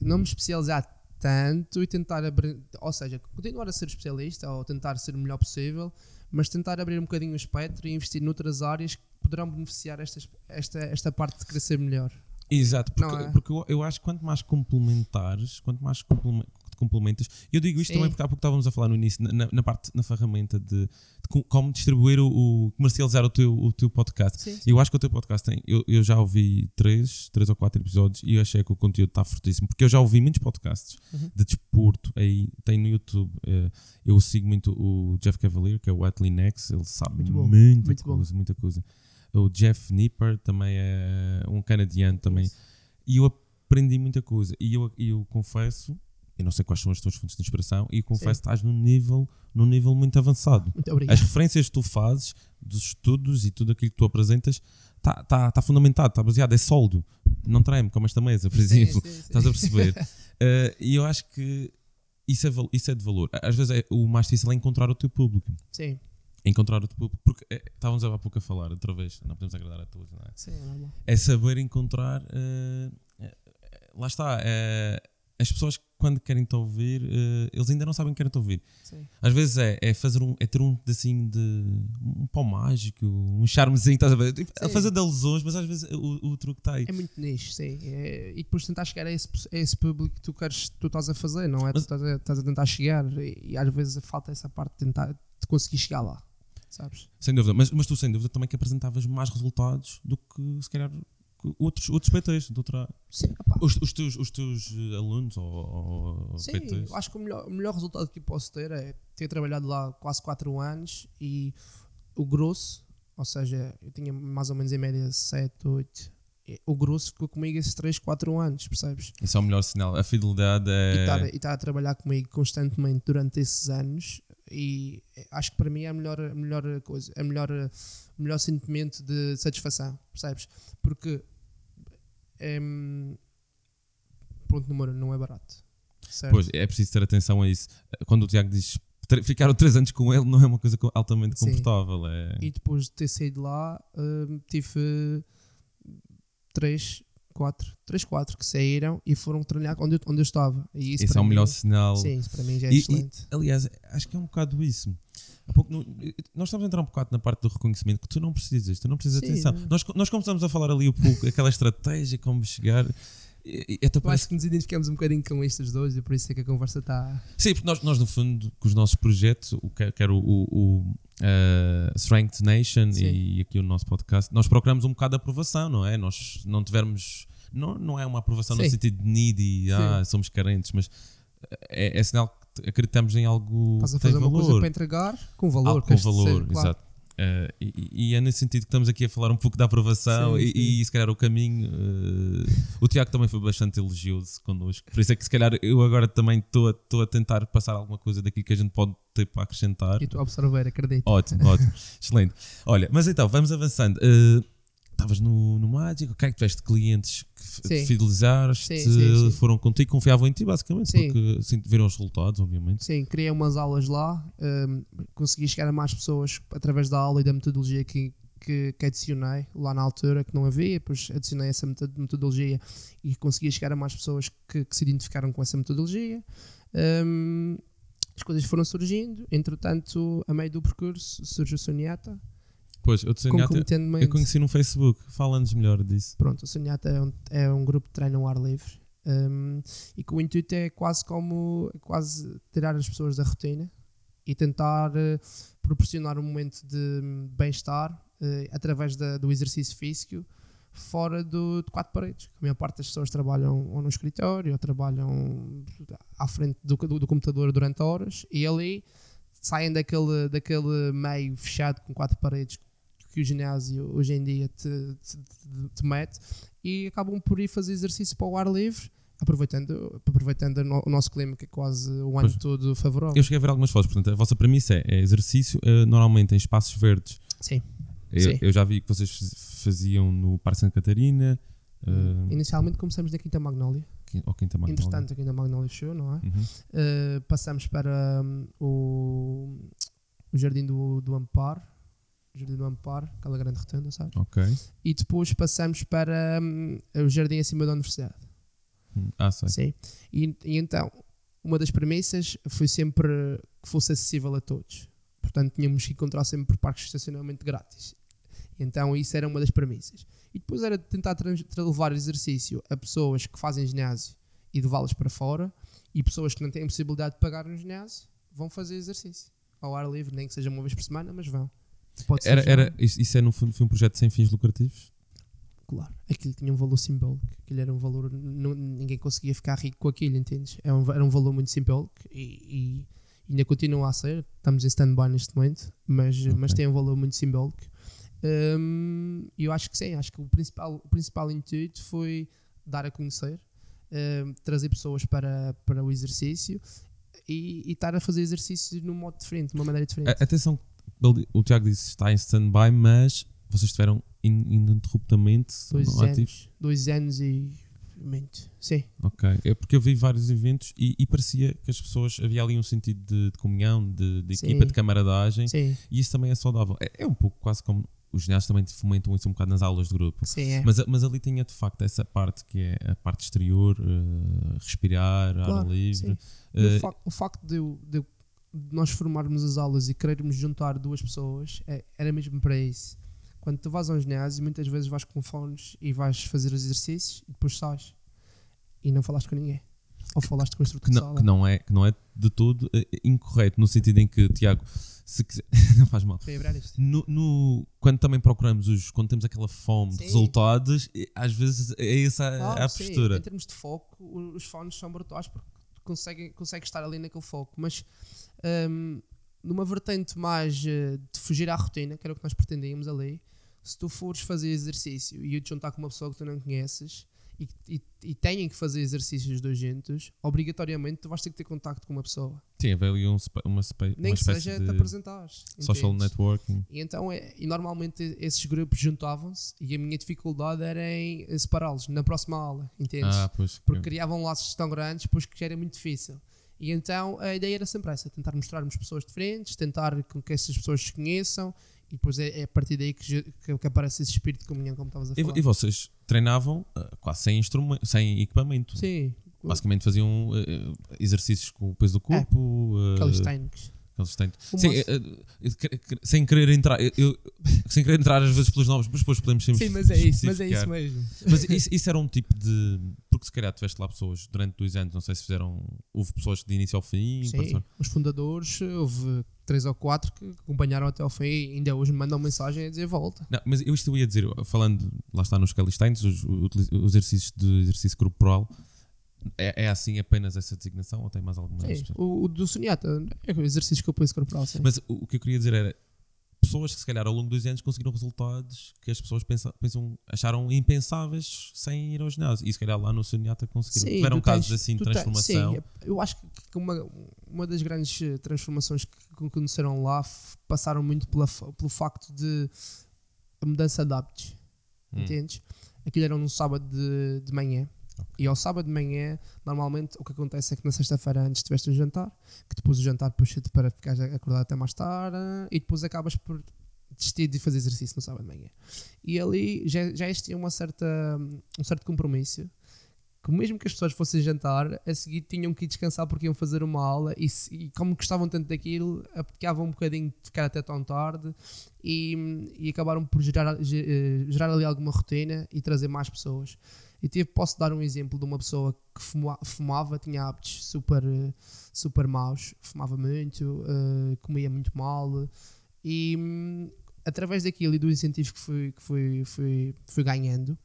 Speaker 2: não me especializar tanto e tentar abrir. Ou seja, continuar a ser especialista ou tentar ser o melhor possível, mas tentar abrir um bocadinho o espectro e investir noutras áreas que poderão beneficiar estas, esta, esta parte de crescer melhor.
Speaker 1: Exato, porque,
Speaker 2: é?
Speaker 1: porque eu, eu acho que quanto mais complementares, quanto mais complementas, eu digo isto
Speaker 2: Sim.
Speaker 1: também porque há pouco estávamos a falar no início, na, na- parte, na ferramenta de, de co- como distribuir o, o- comercializar o teu, o teu podcast.
Speaker 2: Sim,
Speaker 1: Eu acho que o teu podcast tem. Eu, eu já ouvi três, três ou quatro episódios e eu achei que o conteúdo está fortíssimo. Porque eu já ouvi muitos podcasts
Speaker 2: Uhum.
Speaker 1: de desporto. Aí tem no YouTube. eh, eu sigo muito o Jeff Cavalier, que é o Athlete Next. Ele sabe
Speaker 2: Muito bom,
Speaker 1: muita
Speaker 2: muito bom.
Speaker 1: coisa, muita coisa. O Jeff Nipper também é um canadiano também. E eu aprendi muita coisa. E eu, e eu confesso. Eu não sei quais são as tuas fontes de inspiração, e confesso que estás num nível, num nível muito avançado.
Speaker 2: Muito
Speaker 1: As
Speaker 2: obrigado.
Speaker 1: referências que tu fazes, dos estudos e tudo aquilo que tu apresentas, está tá, tá fundamentado, está baseado, é sólido. Não treme como esta mesa, por exemplo.
Speaker 2: sim, sim.
Speaker 1: Estás a perceber? Eh, e eu acho que isso é, isso é de valor. Às vezes é, o mais difícil é encontrar o teu público.
Speaker 2: Sim,
Speaker 1: Encontrar o teu público. Porque eh, estávamos há pouco a falar, outra vez, não podemos agradar a todos, não é?
Speaker 2: sim, é normal.
Speaker 1: É saber encontrar. eh, lá está. eh, as pessoas quando querem te ouvir, eh, eles ainda não sabem que querem te ouvir.
Speaker 2: Sim.
Speaker 1: Às vezes é, é fazer um, é ter um pedacinho de um pau mágico, um charmezinho, estás a ver? Tipo, a fazer alusões, mas às vezes o, o truque está aí.
Speaker 2: É muito nicho, sim. É- e depois tentar chegar a esse, a esse público que tu queres, tu estás a fazer, não é?
Speaker 1: Mas-
Speaker 2: tu estás a, estás a tentar chegar e, e às vezes falta essa parte de tentar de conseguir chegar lá, sabes?
Speaker 1: Sem dúvida. Mas, mas tu, sem dúvida, também que apresentavas mais resultados do que se calhar outros, outros PTs. De outra...
Speaker 2: Sim,
Speaker 1: os, os teus, os teus eh, alunos ou, ou
Speaker 2: Sim,
Speaker 1: PTs.
Speaker 2: eu acho que o melhor, o melhor resultado que eu posso ter é ter trabalhado lá quase 4 anos e o grosso, ou seja, eu tinha mais ou menos em média 7, 8. O grosso ficou comigo esses 3, 4 anos, percebes?
Speaker 1: Isso é o melhor sinal. A fidelidade é.
Speaker 2: e estar a trabalhar comigo constantemente durante esses anos e acho que para mim é a melhor, a melhor coisa, é a melhor, o melhor sentimento de satisfação, percebes? Porque em, ponto número não é barato. Certo?
Speaker 1: Pois, é preciso ter atenção a isso. Quando o Tiago diz ficaram 3 anos com ele, não é uma coisa co- altamente confortável. É...
Speaker 2: E depois de ter saído lá, hum, tive 3, 4, 3, 4 que saíram e foram treinar onde eu, onde eu estava. E isso
Speaker 1: Esse é o melhor
Speaker 2: mim-
Speaker 1: sinal.
Speaker 2: Sim, isso para mim já é
Speaker 1: E- e-
Speaker 2: excelente.
Speaker 1: Aliás, acho que é um bocado isso. Pouco, nós estamos a entrar um bocado na parte do reconhecimento que tu não precisas, tu não precisas de atenção. Nós, nós começamos a falar ali um pouco, aquela estratégia, como chegar. E, e até
Speaker 2: Eu
Speaker 1: parece
Speaker 2: acho que nos identificamos um bocadinho com estes dois e por isso é que a conversa está.
Speaker 1: Sim, porque nós, nós no fundo, com os nossos projetos, o que quer o, o, o, eh, Strength Nation
Speaker 2: Sim.
Speaker 1: e aqui o nosso podcast, nós procuramos um bocado de aprovação, não é? Nós não tivermos. Não, não é uma aprovação no
Speaker 2: Sim.
Speaker 1: sentido de needy, ah, somos carentes, mas é, é sinal que acreditamos em algo
Speaker 2: Estás a fazer uma coisa
Speaker 1: valor.
Speaker 2: para entregar com valor.
Speaker 1: Algo com valor,
Speaker 2: claro.
Speaker 1: exato. Eh, e, e é nesse sentido que estamos aqui a falar um pouco da aprovação
Speaker 2: Sim,
Speaker 1: e,
Speaker 2: sim.
Speaker 1: e se calhar o caminho. eh, o Tiago também foi bastante elogioso connosco, por isso é que se calhar eu agora também estou a, tentar passar alguma coisa daquilo que a gente pode ter para acrescentar.
Speaker 2: E tu a absorver, acredito.
Speaker 1: Ótimo, ótimo, excelente. Olha, mas então, vamos avançando. Eh, estavas no, no Mágico, ok, tiveste clientes que
Speaker 2: Sim.
Speaker 1: fidelizaste,
Speaker 2: Sim, sim,
Speaker 1: foram contigo, confiavam em ti, basicamente, porque assim, viram os resultados, obviamente.
Speaker 2: Sim, criei umas aulas lá, hum, consegui chegar a mais pessoas através da aula e da metodologia que, que, que adicionei lá na altura, que não havia, depois adicionei essa meto- metodologia e consegui chegar a mais pessoas que, que se identificaram com essa metodologia. Hum, as coisas foram surgindo, entretanto, a meio do percurso surge o Soniata,
Speaker 1: Pois, eu, te Soniata, eu conheci no Facebook, fala-nos melhor disso.
Speaker 2: Pronto, o Sonhata é um, é um grupo de treino ao ar livre um, e que o intuito é quase como quase tirar as pessoas da rotina e tentar eh, proporcionar um momento de hum, bem-estar eh, através da- do exercício físico fora do, de quatro paredes. A maior parte das pessoas trabalham ou no escritório ou trabalham à frente do, do- do computador durante horas e ali saem daquele, daquele meio fechado com quatro paredes que o ginásio hoje em dia te, te, te- te mete e acabam por ir fazer exercício para o ar livre, aproveitando, aproveitando o no- o nosso clima que é quase o ano
Speaker 1: Pois.
Speaker 2: todo favorável.
Speaker 1: Eu cheguei a ver algumas fotos, portanto, a vossa premissa é, é exercício, eh, normalmente em espaços verdes.
Speaker 2: Sim.
Speaker 1: Eu,
Speaker 2: Sim.
Speaker 1: eu já vi que vocês faz- faziam no Parque Santa Catarina, eh,
Speaker 2: Inicialmente começamos na Quinta Magnólia,
Speaker 1: ou Quinta Magnolia.
Speaker 2: entretanto a Quinta Magnólia fechou, não é?
Speaker 1: Uhum.
Speaker 2: Uh, passamos para hum, o, o Jardim do, do Amparo, Jardim do Amparo, aquela grande rotunda, sabes?
Speaker 1: Ok.
Speaker 2: E depois passamos para hum, o Jardim acima da Universidade.
Speaker 1: Hum, Ah, sei.
Speaker 2: Sim. E, e então, uma das premissas foi sempre que fosse acessível a todos. Portanto, tínhamos que encontrar sempre parques de estacionamento grátis. Então, isso era uma das premissas. E depois era tentar levar exercício a pessoas que fazem ginásio e levá-las para fora, e pessoas que não têm possibilidade de pagar no ginásio vão fazer exercício ao ar livre, nem que seja uma vez por semana, mas vão. Pode ser
Speaker 1: Era, era, isso, isso é no fundo foi um projeto sem fins lucrativos?
Speaker 2: Claro, aquilo tinha um valor simbólico, aquilo era um valor, não- ninguém conseguia ficar rico com aquilo, entendes? Era um, era um valor muito simbólico e, e ainda continua a ser, estamos em stand-by neste momento, mas, mas tem um valor muito simbólico. E eu acho que sim, acho que o principal, o principal intuito foi dar a conhecer, hum, trazer pessoas para, para o exercício e, e estar a fazer exercício num modo diferente, de uma maneira diferente.
Speaker 1: Atenção, o Tiago disse que está em stand-by, mas vocês estiveram in- ininterruptamente
Speaker 2: dois anos,
Speaker 1: ativos?
Speaker 2: dois anos e muito, sim.
Speaker 1: Ok. É porque eu vi vários eventos e, e parecia que as pessoas havia ali um sentido de, de comunhão, de, de equipa, de camaradagem
Speaker 2: Sim,
Speaker 1: e isso também é saudável. É, é um pouco quase como os ginásios também fomentam isso um bocado nas aulas de grupo.
Speaker 2: sim, é.
Speaker 1: Mas, mas ali tinha de facto essa parte que é a parte exterior, eh, respirar, ar
Speaker 2: Claro,
Speaker 1: livre.
Speaker 2: sim. E
Speaker 1: Eh,
Speaker 2: o, facto, o facto de, eu- de eu- nós formarmos as aulas e querermos juntar duas pessoas é- era mesmo para isso. Quando tu vais a um ginásio, muitas vezes vais com fones e vais fazer os exercícios e depois sais e não falaste com ninguém. Ou falaste com o instrutor
Speaker 1: que,
Speaker 2: de
Speaker 1: não, que, não é, que não é de todo eh, incorreto, no sentido em que, Tiago, se quiser, não faz mal. No, no- quando também procuramos os, quando temos aquela fome de
Speaker 2: Sim.
Speaker 1: resultados, eh, às vezes é essa a,
Speaker 2: Ah,
Speaker 1: a
Speaker 2: sim,
Speaker 1: postura.
Speaker 2: Em termos de foco, os fones são brutais porque conseguem, conseguem estar ali naquele foco. Mas hum, numa vertente mais eh, de fugir à rotina, que era o que nós pretendíamos ali, se tu fores fazer exercício e eu te juntar com uma pessoa que tu não conheces e, e, e têm que fazer exercícios os dois juntos, obrigatoriamente tu vais ter que ter contacto com uma pessoa.
Speaker 1: Sim, havia ali um, uma, spa-
Speaker 2: Nem
Speaker 1: uma
Speaker 2: que seja te apresentares.
Speaker 1: social
Speaker 2: entendes?
Speaker 1: networking.
Speaker 2: E então, é, e normalmente esses grupos juntavam-se e a minha dificuldade era em separá-los na próxima aula, entendes?
Speaker 1: Ah, pois.
Speaker 2: porque criavam laços tão grandes, pois que era muito difícil. E então a ideia era sempre essa: tentar mostrarmos pessoas diferentes, tentar com que essas pessoas se conheçam, e depois é, é a partir daí que, que, que aparece esse espírito de comunhão, como estavas a
Speaker 1: E,
Speaker 2: falar.
Speaker 1: e vocês treinavam ah, quase sem instrumento, sem equipamento.
Speaker 2: Sim,
Speaker 1: Basicamente faziam eh, exercícios com o peso do corpo. eh,
Speaker 2: aqueles
Speaker 1: aqueles têm- que- sem querer entrar, eu- sem querer entrar às vezes pelos nomes, mas depois podemos sempre
Speaker 2: Sim, mas é isso, mas é isso mesmo.
Speaker 1: Mas isso, isso era um tipo de. Porque se calhar tiveste lá pessoas durante dois anos, não sei se fizeram. Houve pessoas de início ao fim.
Speaker 2: Sim, os fundadores, houve três ou quatro que acompanharam até ao fim e ainda hoje me mandam mensagem a dizer volta.
Speaker 1: Não, mas eu isto eu ia dizer, falando, lá está nos calisthenics, os, os os exercícios de exercício corporal, é, é assim apenas essa designação ou tem mais alguma?
Speaker 2: Sim, o, o do Soniata é o exercício que eu pus corporal. Sim.
Speaker 1: Mas o, o que eu queria dizer era pessoas que se calhar ao longo dos anos conseguiram resultados que as pessoas pensa, pensam, acharam impensáveis sem ir ao ginásio. E se calhar lá no Suniata conseguiram. Tiveram
Speaker 2: tu
Speaker 1: casos
Speaker 2: tens-
Speaker 1: assim de
Speaker 2: tu tens-
Speaker 1: transformação.
Speaker 2: sim, eu acho que uma, uma das grandes eh, transformações que aconteceram lá passaram muito pela, pelo facto de a mudança de hábitos.
Speaker 1: Hum.
Speaker 2: entendes? Aquilo era num sábado de, de manhã.
Speaker 1: Ok.
Speaker 2: E ao sábado de manhã, normalmente o que acontece é que na sexta-feira antes tiveste o jantar, que depois o jantar puxa-te para ficar acordado até mais tarde e depois acabas por desistir de fazer exercício no sábado de manhã. E ali já, já existia uma certa, um certo compromisso que mesmo que as pessoas fossem jantar, a seguir tinham que ir descansar porque iam fazer uma aula e, e como gostavam tanto daquilo, apetecava um bocadinho de ficar até tão tarde e, e acabaram por gerar, ge- eh, gerar ali alguma rotina e trazer mais pessoas. E tive, posso dar um exemplo de uma pessoa que fuma- fumava, tinha hábitos super, eh, super maus, fumava muito, eh, comia muito mal e hum, através daquilo e do incentivo que fui, que fui, fui, fui ganhando,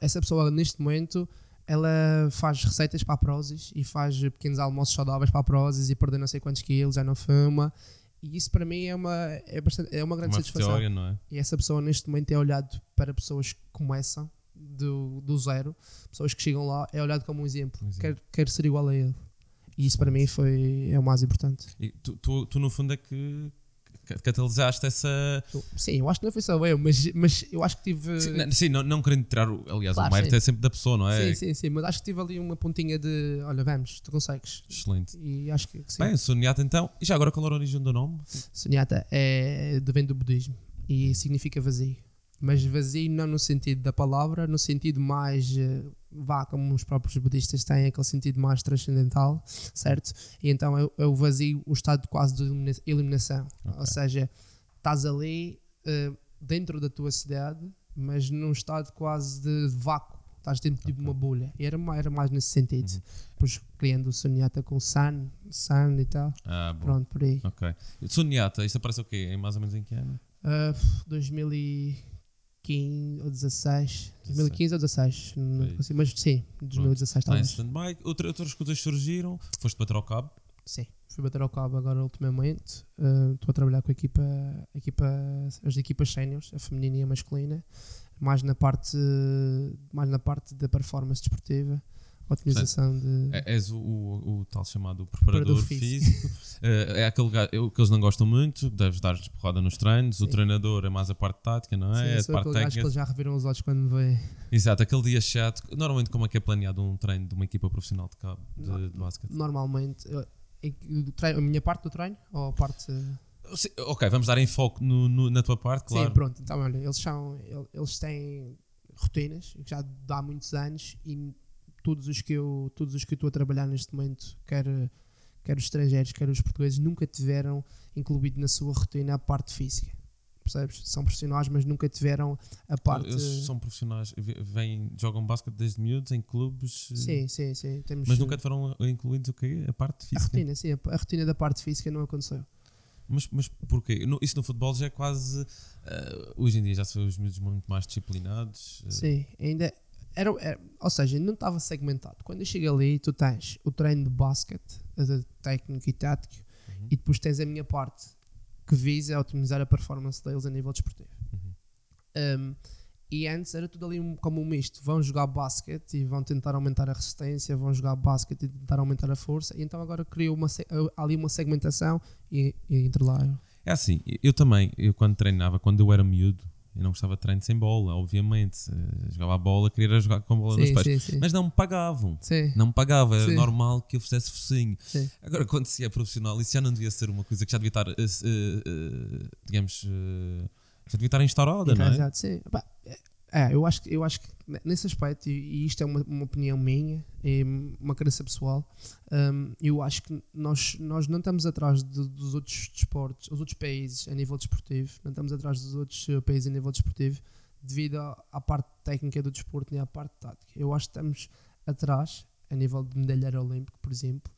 Speaker 2: essa pessoa neste momento ela faz receitas para a Prozis e faz pequenos almoços saudáveis para a Prozis e perdeu não sei quantos quilos, já não fuma. E isso para mim é uma, é bastante, é uma grande
Speaker 1: Uma
Speaker 2: satisfação.
Speaker 1: não é?
Speaker 2: E essa pessoa neste momento é olhado para pessoas que começam do, do zero, pessoas que chegam lá, é olhado como um exemplo.
Speaker 1: Um exemplo.
Speaker 2: Quer, quer ser igual a ele. E isso para mim foi, é o mais importante.
Speaker 1: E tu, tu, tu, no fundo é que catalisaste essa.
Speaker 2: Sim, eu acho que não foi só eu, mas, mas eu acho que tive.
Speaker 1: Sim, não, sim, não, não querendo tirar, o- aliás,
Speaker 2: Claro,
Speaker 1: o mérito
Speaker 2: sim.
Speaker 1: é sempre da pessoa, não é?
Speaker 2: Sim, sim, sim, mas acho que tive ali uma pontinha de olha, vamos, tu consegues.
Speaker 1: Excelente.
Speaker 2: E acho que, sim.
Speaker 1: Bem, o Soniata então. E já agora qual era a origem do nome?
Speaker 2: Sunyata é vem do budismo e significa vazio. Mas vazio não no sentido da palavra, no sentido mais, eh, vá, como os próprios budistas têm, aquele sentido mais transcendental, certo? E então é, é o vazio, o estado quase de elimina- eliminação.
Speaker 1: Ok.
Speaker 2: Ou seja, estás ali eh, dentro da tua cidade, mas num estado quase de vácuo. Estás dentro de uma bolha. E era, era mais nesse sentido.
Speaker 1: Uhum.
Speaker 2: Depois criando o Sunyata com Sun, Sun e tal.
Speaker 1: Ah, bom.
Speaker 2: Pronto, por aí.
Speaker 1: Ok. Soniata, isto aparece o quê? Em mais ou menos em que ano?
Speaker 2: Uh, 2015 ou 16. 2015 ou 16. Não consigo, mas sim, 2016
Speaker 1: Está em
Speaker 2: talvez.
Speaker 1: stand-by. Outra, outras coisas surgiram. Foste bater ao cabo.
Speaker 2: Sim, fui bater ao cabo agora ultimamente. Uh, Estou a trabalhar com a equipa, a equipa, as equipas séniores, a feminina e a masculina, mais na parte, mais na parte da performance desportiva, otimização de.
Speaker 1: É- És o, o- o tal chamado preparador,
Speaker 2: Preparador
Speaker 1: físico. Eh, é aquele gajo o que eles não gostam muito. Deves dar-lhes porrada nos treinos. O
Speaker 2: Sim.
Speaker 1: treinador é mais a parte tática, não é?
Speaker 2: Sim,
Speaker 1: é a parte
Speaker 2: aquele gajo que
Speaker 1: técnica.
Speaker 2: eles já reviram os olhos quando me veem.
Speaker 1: Exato, aquele dia chato. Normalmente, como é que é planeado um treino de uma equipa profissional de cabo de,
Speaker 2: Não.
Speaker 1: de basquete?
Speaker 2: Normalmente, eu- do treino- a minha parte do treino ou a parte.
Speaker 1: Sim, ok, vamos dar enfoque no, no- na tua parte, claro.
Speaker 2: Sim, pronto. Então, olha, eles, são, el- eles têm rotinas já dá muitos anos e todos os que eu todos os que eu estou a trabalhar neste momento, quer, quer os estrangeiros, quer os portugueses, nunca tiveram incluído na sua rotina a parte física. Percebes? São profissionais, mas nunca tiveram a parte.
Speaker 1: Eles são profissionais, vêm, jogam basquete desde miúdos em clubes, eh,
Speaker 2: Sim, sim, sim. Temos
Speaker 1: mas nunca foram incluídos o quê? A parte
Speaker 2: a
Speaker 1: física.
Speaker 2: rotina, sim, a, a rotina da parte física não aconteceu.
Speaker 1: Mas, mas porquê? Isso no futebol já é quase. eh, hoje em dia já são os miúdos muito mais disciplinados. eh,
Speaker 2: Sim, ainda era, era- ou seja, não estava segmentado. Quando eu chego ali, tu tens o treino de basquete, técnico e tático,
Speaker 1: Uhum.
Speaker 2: e depois tens a minha parte que visa otimizar a performance deles a nível desportivo.
Speaker 1: Uhum.
Speaker 2: Um, e antes era tudo ali um- como um misto. Vão jogar basquete e vão tentar aumentar a resistência, vão jogar basquete e tentar aumentar a força. E então agora criou uma, ali uma segmentação e, e entre lá.
Speaker 1: É assim, eu também, eu quando treinava, quando eu era miúdo, eu não gostava de treino sem bola, obviamente. Eh, jogava a bola, queria jogar com a bola nos
Speaker 2: Sim,
Speaker 1: pés.
Speaker 2: sim, sim.
Speaker 1: Mas não me pagavam.
Speaker 2: Sim,
Speaker 1: Não me pagava, era normal que eu fizesse focinho.
Speaker 2: sim.
Speaker 1: Agora, quando se é profissional, isso já não devia ser uma coisa que já devia estar, eh, eh, digamos, eh, já devia estar instaurada, não é?
Speaker 2: Sim. É, eu acho, eu acho que nesse aspecto, e, isto é uma, uma opinião minha, é uma crença pessoal, hum, eu acho que nós, nós não estamos atrás de- dos outros desportos, os outros países a nível desportivo, não estamos atrás dos outros eh, países a nível desportivo devido à, à parte técnica do desporto nem à parte tática. Eu acho que estamos atrás a nível de medalheiro olímpico, por exemplo,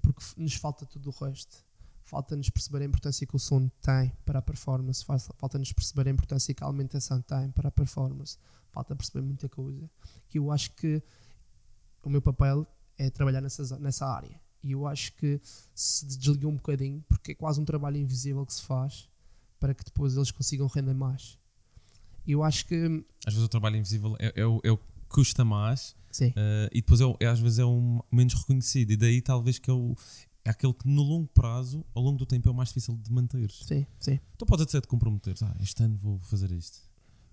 Speaker 2: porque nos falta tudo o resto. Falta-nos perceber a importância que o sono tem para a performance, fa- falta-nos perceber a importância que a alimentação tem para a performance, falta perceber muita coisa. Que eu acho que o meu papel é trabalhar nessa, nessa área. E eu acho que se desligou um bocadinho, porque é quase um trabalho invisível que se faz para que depois eles consigam render mais. E eu acho que,
Speaker 1: Às vezes o trabalho invisível é, é o, é o que custa mais eh, e depois é, é, às vezes é o menos reconhecido. E daí talvez que o, é aquele que no longo prazo, ao longo do tempo, é o mais difícil de manter.
Speaker 2: sim, sim.
Speaker 1: Tu podes até te comprometer, ah, este ano vou fazer isto.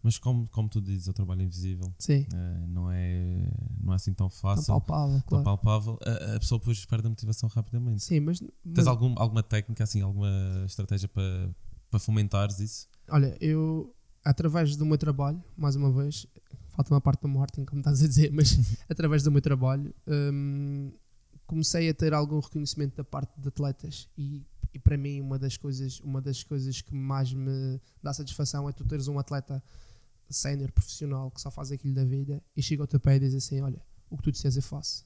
Speaker 1: Mas como, como tu dizes, o trabalho invisível
Speaker 2: Sim,
Speaker 1: eh, não, é, não é assim tão
Speaker 2: tão
Speaker 1: fácil,
Speaker 2: palpável,
Speaker 1: tão
Speaker 2: claro.
Speaker 1: palpável. A, a pessoa depois perde a motivação rapidamente.
Speaker 2: Sim, mas,
Speaker 1: Tens
Speaker 2: mas
Speaker 1: algum, alguma técnica, assim, alguma estratégia para, para fomentares isso?
Speaker 2: olha, eu, através do meu trabalho, mais uma vez, falta uma parte do marketing, como estás a dizer, mas através do meu trabalho, hum, comecei a ter algum reconhecimento da parte de atletas e, e para mim uma das coisas uma das coisas que mais me dá satisfação é tu teres um atleta sénior profissional que só faz aquilo da vida e chega ao teu pé e diz assim olha o que tu disseres eu faço.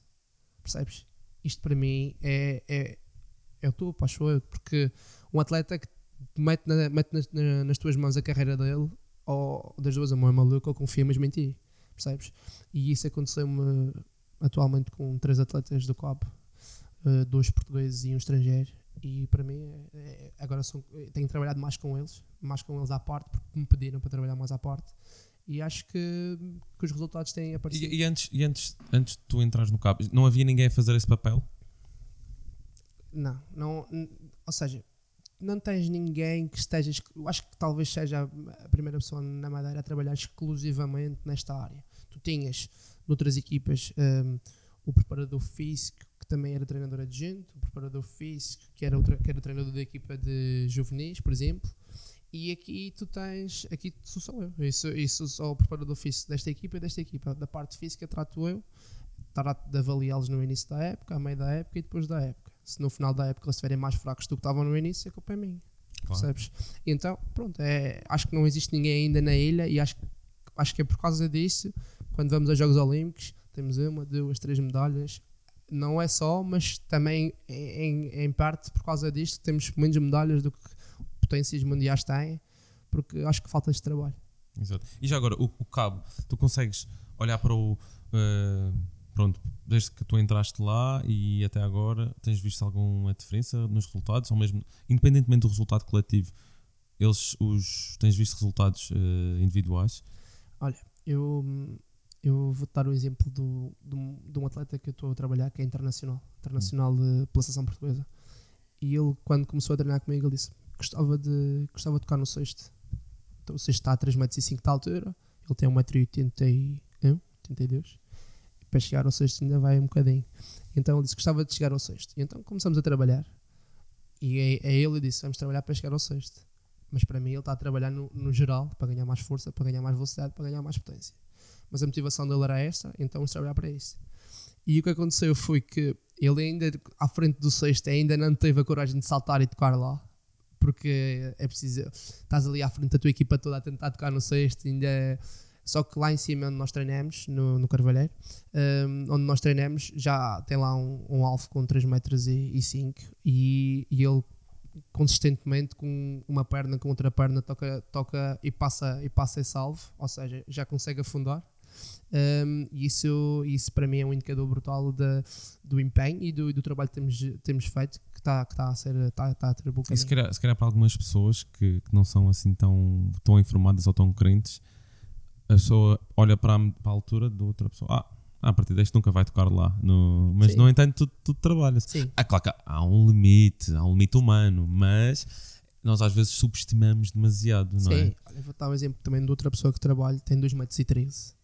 Speaker 2: Percebes? Isto para mim é é, é o topo acho eu porque um atleta que mete, na- mete nas, na- nas tuas mãos a carreira dele ou das duas a mão é maluco ou confia mesmo em ti percebes? E isso aconteceu-me atualmente com três atletas do COP, eh, dois portugueses e um estrangeiro. E para mim, é- é- agora são, eh, tenho trabalhado mais com eles, mais com eles à parte, porque me pediram para trabalhar mais à parte. E acho que, que os resultados têm aparecido.
Speaker 1: E, e antes, e antes, antes de tu entrares no cabo, não havia ninguém a fazer esse papel?
Speaker 2: Não, não, ou seja, não tens ninguém que esteja. Eu acho que talvez seja a- a primeira pessoa na Madeira a trabalhar exclusivamente nesta área. Tu tinhas noutras equipas hum, o preparador físico, que também era treinador adjunto, o preparador físico, que era o, que era o treinador da equipa de juvenis, por exemplo. E aqui tu tens, aqui sou só eu, isso, isso sou o preparador físico desta equipa e desta equipa. Da parte física trato eu, trato de avaliá-los no início da época, a meio da época e depois da época. Se no final da época eles estiverem mais fracos do que estavam no início, a culpa é minha. Percebes? E Então, pronto, é, acho que não existe ninguém ainda na ilha e acho, acho que é por causa disso, quando vamos aos Jogos Olímpicos, temos uma, duas, três medalhas. Não é só, mas também em, em parte por causa disto temos menos medalhas do que potências mundiais têm, porque acho que falta este trabalho.
Speaker 1: Exato. E já agora, o, o cabo, tu consegues olhar para o. eh, pronto, desde que tu entraste lá e até agora, tens visto alguma diferença nos resultados? Ou mesmo, independentemente do resultado coletivo, eles, os, tens visto resultados eh, individuais?
Speaker 2: Eu, eu vou dar o exemplo do, de, um, de um atleta que eu estou a trabalhar, que é internacional, internacional de, pela seleção portuguesa. E ele, quando começou a treinar comigo, ele disse: gostava de, gostava de tocar no sexto. Então, o sexto está a 3,5m de altura, ele tem 1,81m, 82 Para chegar ao sexto ainda vai um bocadinho. Então ele disse: gostava de chegar ao sexto. E então começamos a trabalhar. E é, é ele disse: vamos trabalhar para chegar ao sexto. Mas para mim ele está a trabalhar no, no geral para ganhar mais força, para ganhar mais velocidade, para ganhar mais potência. Mas a motivação dele era esta, então vamos trabalhar para isso. E o que aconteceu foi que ele ainda, à frente do sexto, ainda não teve a coragem de saltar e tocar lá. Porque é preciso. Estás ali à frente da tua equipa toda a tentar tocar no sexto, ainda. é- Só que lá em cima, onde nós treinamos, no, no Carvalheiro, hum, onde nós treinamos, já tem lá um, um alvo com 3 metros e, 5 e, e ele consistentemente com uma perna com outra perna toca, toca e passa e passa esse alvo, ou seja, já consegue afundar. Um, e isso, isso para mim é um indicador brutal da, do empenho e do, e do trabalho que temos, temos feito que está que tá a ser está, está a ter bom
Speaker 1: E se calhar, se calhar para algumas pessoas que, que não são assim tão, tão informadas ou tão crentes, a pessoa olha para a, para a altura da outra pessoa. Ah, a partir deste nunca vai tocar lá. No, mas,
Speaker 2: Sim.
Speaker 1: no entanto, tu, tu trabalhas.
Speaker 2: Sim,
Speaker 1: Ah, claro que há- um limite, há um limite humano, mas nós às vezes subestimamos demasiado, não
Speaker 2: sim.
Speaker 1: é?
Speaker 2: Olha, vou dar um exemplo também de outra pessoa que trabalha, tem 2 metros e 13.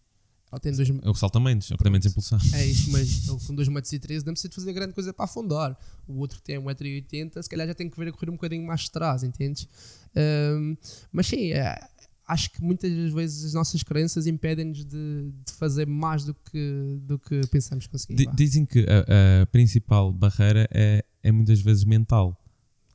Speaker 2: Ela tem 2
Speaker 1: É o saltamentos, é o que tem menos impulsão.
Speaker 2: É isso, mas ele com 2 metros e 13 não precisa de fazer grande coisa para afundar. O outro que tem 1,80m, se calhar já tem que ver a correr um bocadinho mais de trás, entendes? Ahm, mas sim, é, acho que muitas das vezes as nossas crenças impedem-nos de, de fazer mais do que, do que pensamos conseguir. Vá,
Speaker 1: Dizem que a, a principal barreira é, é muitas vezes mental,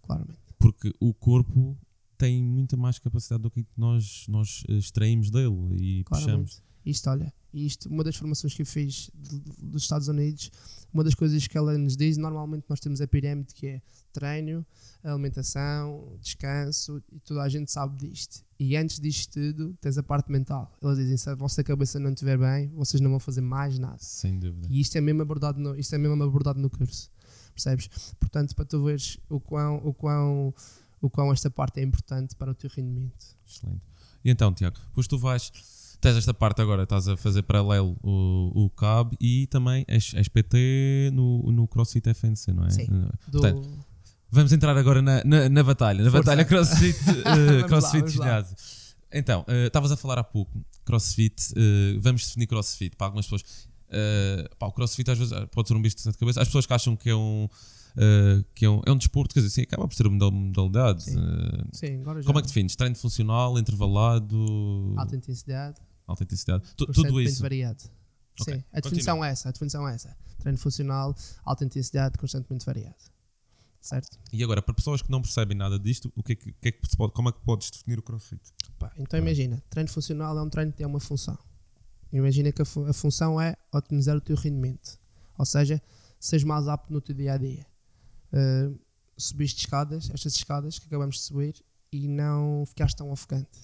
Speaker 2: claramente.
Speaker 1: porque o corpo tem muita mais capacidade do que nós, nós eh, extraímos dele e puxamos.
Speaker 2: Isto, olha, isto, uma das formações que eu fiz dos Estados Unidos, uma das coisas que ela nos diz, normalmente nós temos a pirâmide que é treino, alimentação, descanso, e toda a gente sabe disto. E antes disto tudo, tens a parte mental. Eles dizem, se a vossa cabeça não estiver bem, vocês não vão fazer mais nada.
Speaker 1: Sem dúvida.
Speaker 2: E isto é mesmo abordado no, isto é mesmo abordado no curso. Percebes? Portanto, para tu veres o quão, o quão, o quão esta parte é importante para o teu rendimento.
Speaker 1: Excelente. E então, Tiago, pois tu vais, tens esta parte agora, estás a fazer paralelo o, o CAB e também és, és PT no, no CrossFit FNC, não é?
Speaker 2: Sim. Do,
Speaker 1: Portanto, Vamos entrar agora na, na, na batalha, na
Speaker 2: Força.
Speaker 1: batalha CrossFit, eh,
Speaker 2: lá,
Speaker 1: crossfit ginásio. Então, eh, estavas a falar há pouco, crossfit, eh, vamos definir crossfit para algumas pessoas. eh, pá, o crossfit às vezes eh, pode ser um bicho de sete cabeças. As pessoas que acham que é um, eh, que é um, é um desporto, quer dizer, sim, acaba por ser uma modal- modalidade.
Speaker 2: Sim.
Speaker 1: eh,
Speaker 2: Sim, agora já.
Speaker 1: como é que defines? Treino funcional, intervalado,
Speaker 2: Alta intensidade,
Speaker 1: alta intensidade? Tu- tudo
Speaker 2: constantemente
Speaker 1: isso.
Speaker 2: variado.
Speaker 1: Ok,
Speaker 2: Sim, a definição é essa, a definição é essa. Treino funcional, alta intensidade, constantemente variado. Certo?
Speaker 1: E agora, para pessoas que não percebem nada disto, o que é que, que é que pode, como é que podes definir o crossfit?
Speaker 2: Pá, então imagina, treino funcional é um treino que tem uma função. Imagina que a, fu- a função é otimizar o teu rendimento. Ou seja, seres mais apto no teu dia a dia. Uh, subiste escadas, estas escadas que acabamos de subir, e não ficaste tão ofegante.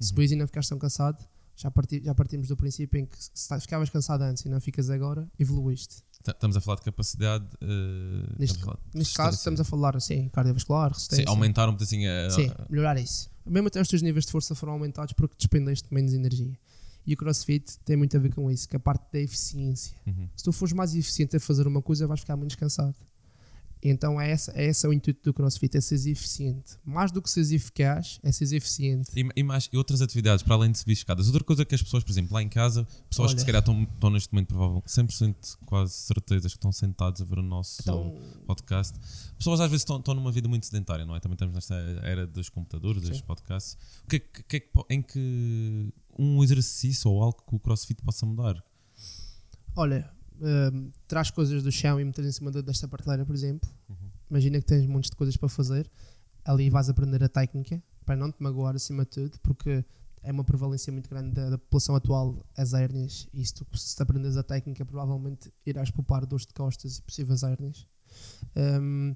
Speaker 2: Subiste e não ficaste tão cansado. Já, parti- já partimos do princípio em que se ta- ficavas cansado antes e não ficas agora, evoluíste.
Speaker 1: T- Estamos a falar de capacidade. eh,
Speaker 2: Neste,
Speaker 1: falar de
Speaker 2: neste caso, estamos a falar assim, cardiovascular,
Speaker 1: Sim,
Speaker 2: resistência.
Speaker 1: aumentar um bocadinho a.
Speaker 2: Sim, melhorar isso. Mesmo até os teus níveis de força foram aumentados porque despendeste menos energia. E o CrossFit tem muito a ver com isso, que é a parte da eficiência.
Speaker 1: Uhum.
Speaker 2: Se tu fores mais eficiente a fazer uma coisa, vais ficar menos cansado. Então é, essa, é esse o intuito do CrossFit, é seres eficiente. Mais do que seres eficaz, é seres eficiente.
Speaker 1: E, e mais, e outras atividades, para além de subir escadas. Outra coisa que as pessoas, por exemplo, lá em casa, pessoas que
Speaker 2: Olha.
Speaker 1: se calhar estão, estão neste momento, provavelmente, 100% quase certezas que estão sentados a ver o nosso
Speaker 2: Então,
Speaker 1: podcast. Pessoas às vezes estão, estão numa vida muito sedentária, não é? Também estamos nesta era dos computadores, dos
Speaker 2: Sim.
Speaker 1: podcasts. O que é que, que é que em que um exercício ou algo que o CrossFit possa mudar?
Speaker 2: olha, hum, traz coisas do chão e meter em cima desta prateleira, por exemplo.
Speaker 1: Uhum.
Speaker 2: Imagina que tens montes de coisas para fazer. Ali vais aprender a técnica, para não te magoar acima de tudo, porque é uma prevalência muito grande da, da população atual as hérnias. E se tu se te aprendes a técnica, provavelmente irás poupar dores de costas e possíveis hérnias. Hum,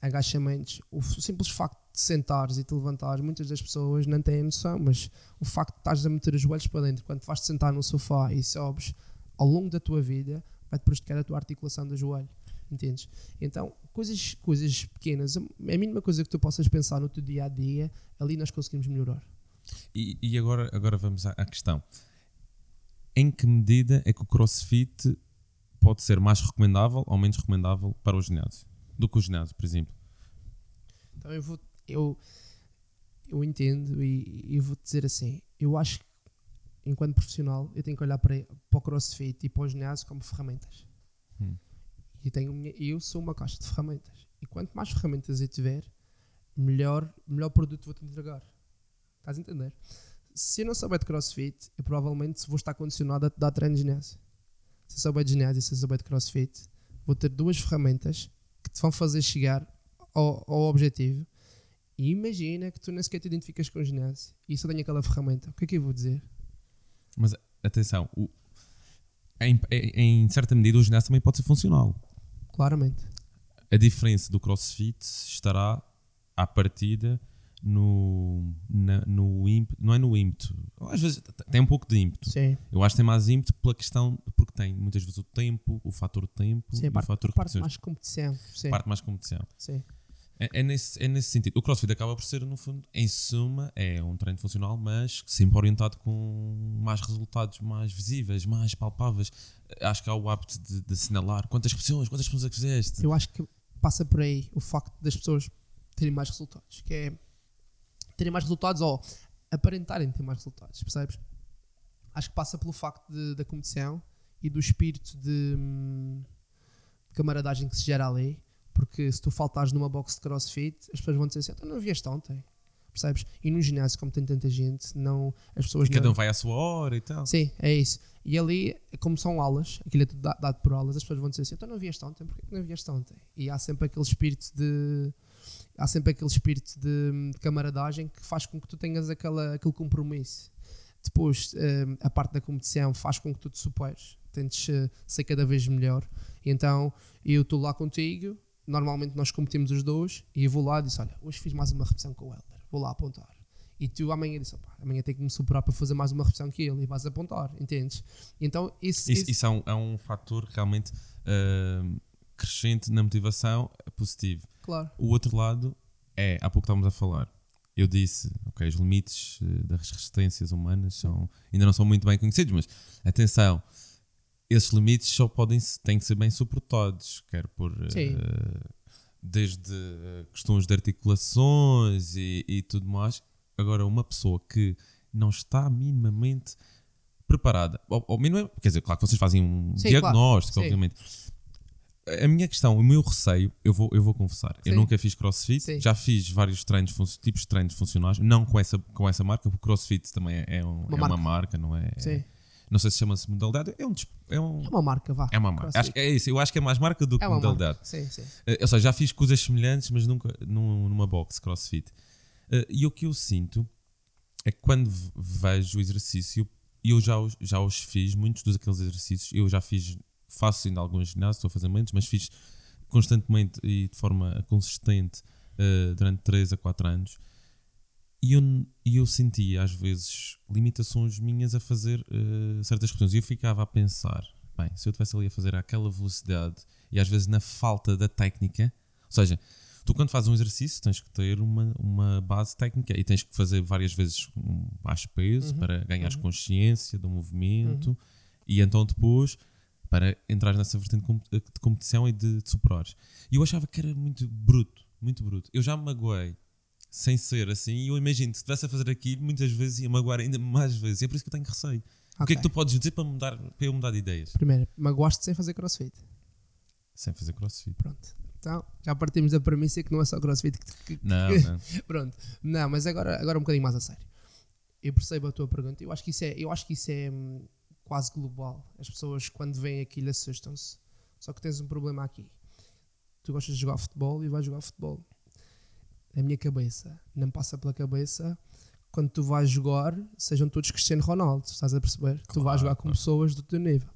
Speaker 2: agachamentos, o simples facto de sentares e te levantares, muitas das pessoas não têm noção, mas o facto de estás a meter os joelhos para dentro quando vais-te sentar no sofá e sobes ao longo da tua vida, vai-te prejudicar a tua articulação do joelho. Entendes? Então, coisas, coisas pequenas, a a mínima coisa que tu possas pensar no teu dia a dia, ali nós conseguimos melhorar.
Speaker 1: E, e agora, agora vamos à, à questão. Em que medida é que o CrossFit pode ser mais recomendável ou menos recomendável para o ginásio? Do que o ginásio, por exemplo.
Speaker 2: Então eu vou eu, eu entendo e, e vou dizer assim, eu acho que enquanto profissional eu tenho que olhar para, para o crossfit e para o ginásio como ferramentas.
Speaker 1: Hum.
Speaker 2: E tenho, eu sou uma caixa de ferramentas. E quanto mais ferramentas eu tiver, melhor, melhor produto vou-te entregar. Estás a entender? Se eu não souber de crossfit, eu provavelmente vou estar condicionado a te dar treino de ginásio. Se eu souber de ginásio e se eu souber de crossfit, vou ter duas ferramentas que te vão fazer chegar ao, ao objetivo. E imagina que tu nem sequer te identificas com o ginásio e só tenho aquela ferramenta. O que é que eu vou dizer?
Speaker 1: Mas atenção, o- em, em- certa medida o ginásio também pode ser funcional.
Speaker 2: Claramente.
Speaker 1: A diferença do CrossFit estará à partida no, na- no ímpeto, não é no ímpeto, às vezes tem um pouco de ímpeto.
Speaker 2: Sim.
Speaker 1: Eu acho que tem mais ímpeto pela questão, porque tem muitas vezes o tempo, o fator tempo
Speaker 2: Sim,
Speaker 1: e
Speaker 2: parte,
Speaker 1: o fator
Speaker 2: parte mais competição. Sim.
Speaker 1: parte mais competição.
Speaker 2: Sim.
Speaker 1: É, é nesse, é nesse sentido. O CrossFit acaba por ser, no fundo, em suma, é um treino funcional, mas sempre orientado com mais resultados mais visíveis, mais palpáveis. Acho que há o hábito de, de assinalar quantas pessoas, quantas pessoas é que fizeste.
Speaker 2: Eu acho que passa por aí o facto das pessoas terem mais resultados. Que é terem mais resultados ou aparentarem ter mais resultados, percebes? Acho que passa pelo facto de- da competição e do espírito de, hum, de camaradagem que se gera ali. Porque se tu faltares numa box de crossfit, as pessoas vão dizer assim: então não vieste ontem. Percebes? E no ginásio, como tem tanta gente, não, as pessoas
Speaker 1: E cada
Speaker 2: não,
Speaker 1: um vai à sua hora e tal.
Speaker 2: Sim, é isso. E ali, como são aulas, aquilo é tudo da- dado por aulas, as pessoas vão dizer assim: então não vieste ontem, porquê que não vieste ontem? E há sempre aquele espírito de. Há sempre aquele espírito de, de camaradagem que faz com que tu tenhas aquela, aquele compromisso. Depois, eh, a parte da competição faz com que tu te superes, tentes eh, ser cada vez melhor. E então, eu estou lá contigo, normalmente nós competimos os dois, e eu vou lá e disse: Olha, hoje fiz mais uma repetição com o Helder, vou lá apontar. E tu amanhã disse: "Opá, amanhã tenho que me superar para fazer mais uma repetição que ele, e vais apontar, entendes? Então, isso,
Speaker 1: Isso, é, um, é um fator realmente ahm, crescente na motivação positivo.
Speaker 2: claro,
Speaker 1: O outro lado é, há pouco estávamos a falar, eu disse, ok, os limites eh, das resistências humanas são, ainda não são muito bem conhecidos, mas atenção, esses limites só podem, têm que ser bem suportados, quer por
Speaker 2: Sim.
Speaker 1: desde eh, questões de articulações e, e tudo mais, Agora, uma pessoa que não está minimamente preparada, ou, ou minimamente, quer dizer, claro que vocês fazem um
Speaker 2: Sim,
Speaker 1: diagnóstico,
Speaker 2: claro. Sim.
Speaker 1: obviamente. A minha questão, o meu receio, eu vou, eu vou confessar, eu
Speaker 2: Sim.
Speaker 1: nunca fiz crossfit, já fiz vários treinos, tipos de treinos funcionais, não com essa, com essa marca, porque o crossfit também é, é um-
Speaker 2: Uma
Speaker 1: é uma
Speaker 2: marca.
Speaker 1: marca, não é?
Speaker 2: Sim.
Speaker 1: Não sei se chama-se modalidade, é um, é um,
Speaker 2: É uma marca, vá.
Speaker 1: é uma marca. Acho, é isso, eu acho que é mais marca do que
Speaker 2: É
Speaker 1: modalidade.
Speaker 2: marca. Sim, sim.
Speaker 1: Eh, Ou seja, já fiz coisas semelhantes, mas nunca num- numa box crossfit. Eh, E o que eu sinto é que quando vejo o exercício, e eu já os, já os fiz, muitos dos aqueles exercícios, eu já fiz, faço ainda alguns ginásios, estou a fazer muitos, mas fiz constantemente e de forma consistente eh, durante 3 a 4 anos. E eu, eu sentia às vezes limitações minhas a fazer eh, certas questões. E eu ficava a pensar: bem, se eu estivesse ali a fazer àquela velocidade e às vezes na falta da técnica, ou seja, tu quando fazes um exercício tens que ter uma, uma base técnica e tens que fazer várias vezes um baixo peso
Speaker 2: Uhum,
Speaker 1: para ganhares
Speaker 2: uhum.
Speaker 1: consciência do movimento e então depois para entrar nessa vertente de com- de competição e de, de superares. E eu achava que era muito bruto, muito bruto. Eu já me magoei sem ser assim e eu imagino que se estivesse a fazer aquilo muitas vezes ia magoar ainda mais vezes. E é por isso que eu tenho receio. O que é que tu podes dizer para, mudar, para eu mudar de ideias?
Speaker 2: Primeiro, magoaste sem fazer crossfit.
Speaker 1: Sem fazer crossfit.
Speaker 2: Pronto. Então, já partimos da premissa que não é só crossfit que, que-
Speaker 1: Não, não.
Speaker 2: Pronto. Não, mas agora, agora um bocadinho mais a sério. Eu percebo a tua pergunta. Eu acho que isso é, eu acho que isso é hum, quase global. As pessoas, quando veem aquilo, assustam-se. Só que tens um problema aqui. Tu gostas de jogar futebol e vais jogar futebol. Na minha cabeça, não passa pela cabeça quando tu vais jogar, sejam todos Cristiano Ronaldo, estás a perceber? tu vais
Speaker 1: Claro,
Speaker 2: jogar com
Speaker 1: claro.
Speaker 2: pessoas do teu nível.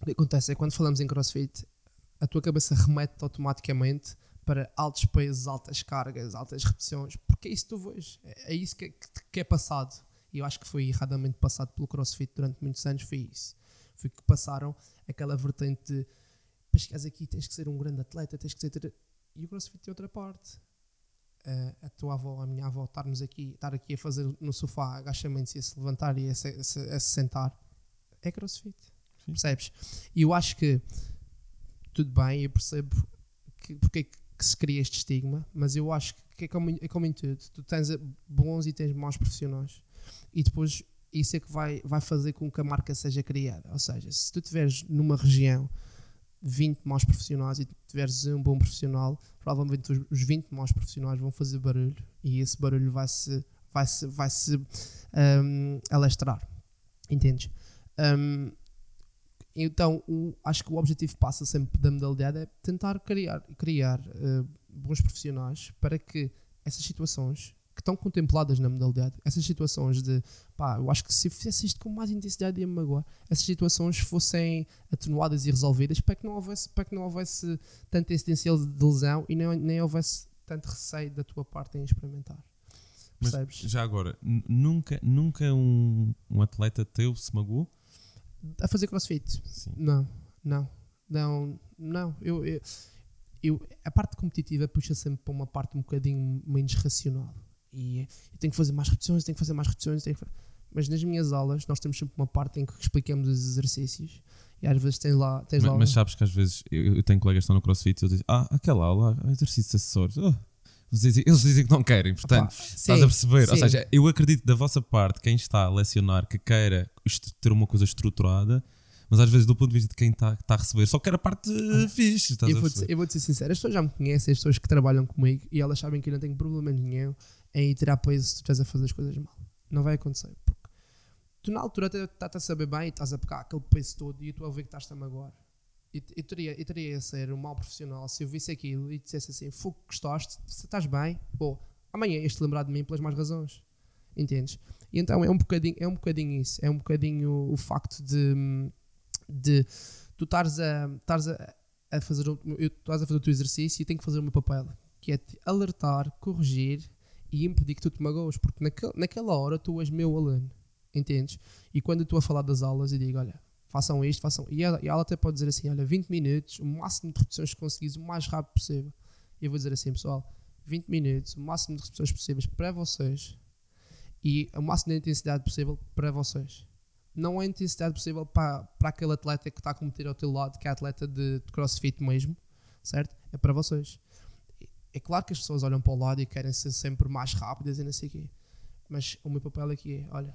Speaker 2: O que acontece é que quando falamos em crossfit, a tua cabeça remete automaticamente para altos pesos, altas cargas, altas repetições, porque é isso que tu vês, é, é isso que, que, que é passado. E eu acho que foi erradamente passado pelo crossfit durante muitos anos, foi isso. Foi que passaram aquela vertente de chegares aqui tens que ser um grande atleta, tens que ser. ter-" E o crossfit tem outra parte. A tua avó, a minha avó, estarmos aqui, estar aqui a fazer no sofá agachamentos e a se levantar e a se, a se- a se sentar, é crossfit.
Speaker 1: Sim.
Speaker 2: Percebes? E eu acho que tudo bem, eu percebo que, porque é que se cria este estigma, mas eu acho que é como, é como em tudo. Tu tens bons e tens maus profissionais. E depois isso é que vai, vai fazer com que a marca seja criada. Ou seja, se tu tiveres numa região 20 maus profissionais e tiveres um bom profissional, provavelmente os, os 20 maus profissionais vão fazer barulho e esse barulho vai se, vai se, vai -se um, alastrar. Entendes? Um, então, o- acho que o objetivo passa sempre da modalidade é tentar criar, criar eh, bons profissionais para que essas situações que estão contempladas na modalidade, essas situações de pá, eu acho que se eu fizesse isto com mais intensidade ia me magoar, essas situações fossem atenuadas e resolvidas para que não houvesse, para que não houvesse tanto potencial de lesão e nem, nem houvesse tanto receio da tua parte em experimentar.
Speaker 1: Mas
Speaker 2: Percebes?
Speaker 1: já agora, nunca, nunca um, um atleta teu se magoou?
Speaker 2: A fazer crossfit,
Speaker 1: Sim.
Speaker 2: Não, não, não, não. Eu, eu, eu- a parte competitiva puxa sempre para uma parte um bocadinho menos racional. E eu tenho que fazer mais repetições, tenho que fazer mais repetições. Tenho que fa- Mas nas minhas aulas, nós temos sempre uma parte em que explicamos os exercícios. E às vezes tens lá. Tens
Speaker 1: Mas,
Speaker 2: lá
Speaker 1: mas sabes que às vezes eu, eu tenho colegas que estão no crossfit e eles dizem: Ah, aquela aula, exercícios acessórios. oh." Eles, dizem, eles dizem que não querem, portanto, estás
Speaker 2: sim,
Speaker 1: a perceber? Ou
Speaker 2: sim.
Speaker 1: seja, eu acredito da vossa parte, quem está a lecionar, que queira ter uma coisa estruturada, mas às vezes do ponto de vista de quem está, está a receber, só quer a parte eh, fixe. Estás
Speaker 2: eu
Speaker 1: a
Speaker 2: vou, ser, eu vou ser sincero, as pessoas já me conhecem, as pessoas que trabalham comigo e elas sabem que eu não tenho problema nenhum em ir tirar peso se tu estás a fazer as coisas mal. Não vai acontecer. Porque tu na altura estás a saber bem e estás a pegar aquele peso todo e tu a ver que estás-te a magoar. E eu teria, eu teria a ser um mau profissional se eu visse aquilo e dissesse assim: Fogo, gostaste, estás bem, pô, amanhã ias-te lembrar de mim pelas mais razões. Entendes? E então é um bocadinho, é um bocadinho isso. É um bocadinho o facto de, de tu estares a, estares a, a fazer o, estás a fazer o teu exercício e tenho que fazer o meu papel, que é te alertar, corrigir e impedir que tu te magoes, porque naquela hora tu és meu aluno, entendes? E quando eu estou a falar das aulas e digo, olha, façam isto, façam. E ela, e ela até pode dizer assim: olha, 20 minutos, o máximo de repetições que conseguires, o mais rápido possível. E eu vou dizer assim, pessoal, 20 minutos, o máximo de repetições possíveis para vocês e o máximo de intensidade possível para vocês. Não a intensidade possível para, para aquele atleta que está a competir ao teu lado, que é atleta de, de crossfit mesmo, certo? É para vocês. É claro que as pessoas olham para o lado e querem ser sempre mais rápidas e não sei o quê. Mas o meu papel aqui é: olha,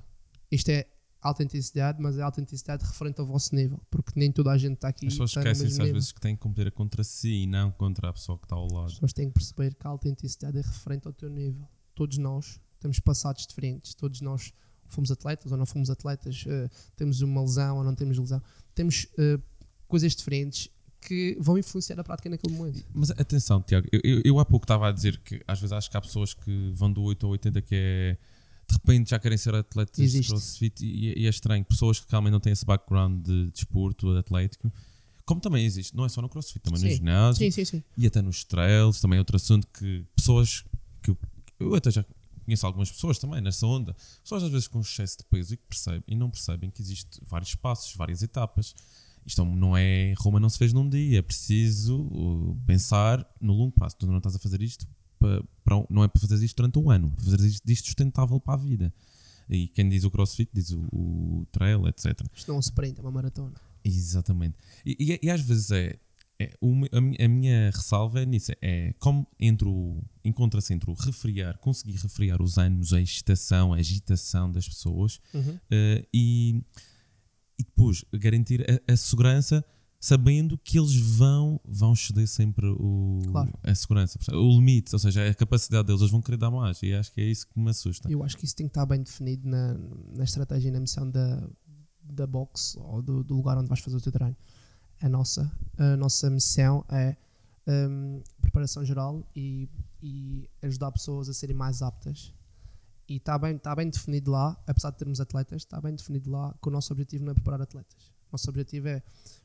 Speaker 2: isto é alta intensidade, mas é alta intensidade referente ao vosso nível, porque nem toda a gente está aqui.
Speaker 1: As pessoas esquecem-se às vezes que têm que competir contra si e não contra a pessoa que está ao
Speaker 2: As
Speaker 1: lado.
Speaker 2: pessoas têm que perceber que a alta intensidade é referente ao teu nível. Todos nós temos passados diferentes, todos nós fomos atletas ou não fomos atletas, eh, temos uma lesão ou não temos lesão, temos eh, coisas diferentes que vão influenciar a prática naquele momento.
Speaker 1: Mas atenção, Tiago, eu, eu, eu há pouco estava a dizer que às vezes acho que há pessoas que vão do 8 ao 80 que é de repente já querem ser atletas
Speaker 2: Existe.
Speaker 1: de crossfit e, e é estranho. Pessoas que realmente não têm esse background de desporto, de atlético, como também existe, não é só no crossfit, também no
Speaker 2: Sim.
Speaker 1: ginásio
Speaker 2: Sim, sim, sim.
Speaker 1: e até nos trails, também é outro assunto que pessoas que eu, eu até já conheço algumas pessoas também nessa onda, pessoas às vezes com excesso de peso e que percebem e não percebem que existe vários passos, várias etapas. Isto não é Roma não se fez num dia, é preciso uh, pensar no longo prazo. Tu não estás a fazer isto pa- para, um- não é para fazer isto durante um ano, é para fazer isto, isto sustentável para a vida. E quem diz o crossfit diz o, o trail, etc.
Speaker 2: Isto não é um sprint, é uma maratona.
Speaker 1: Exatamente. E, e- e às vezes é. é me- a, mi- a minha ressalva é nisso. É como entre o. Encontra-se entre o refriar, conseguir refriar os ânimos, a excitação, a agitação das pessoas
Speaker 2: Uhum.
Speaker 1: eh, e, e depois garantir a, a segurança sabendo que eles vão, vão exceder sempre o,
Speaker 2: Claro.
Speaker 1: a segurança, o limite, ou seja, a capacidade deles, eles vão querer dar mais e acho que é isso que me assusta.
Speaker 2: Eu acho que isso tem que estar bem definido na, na estratégia e na missão da, da box ou do, do lugar onde vais fazer o teu treino. A nossa, a nossa missão é hum, preparação geral e, e ajudar pessoas a serem mais aptas. E está bem, está bem definido lá, apesar de termos atletas, está bem definido lá que o nosso objetivo não é preparar atletas. O nosso objetivo é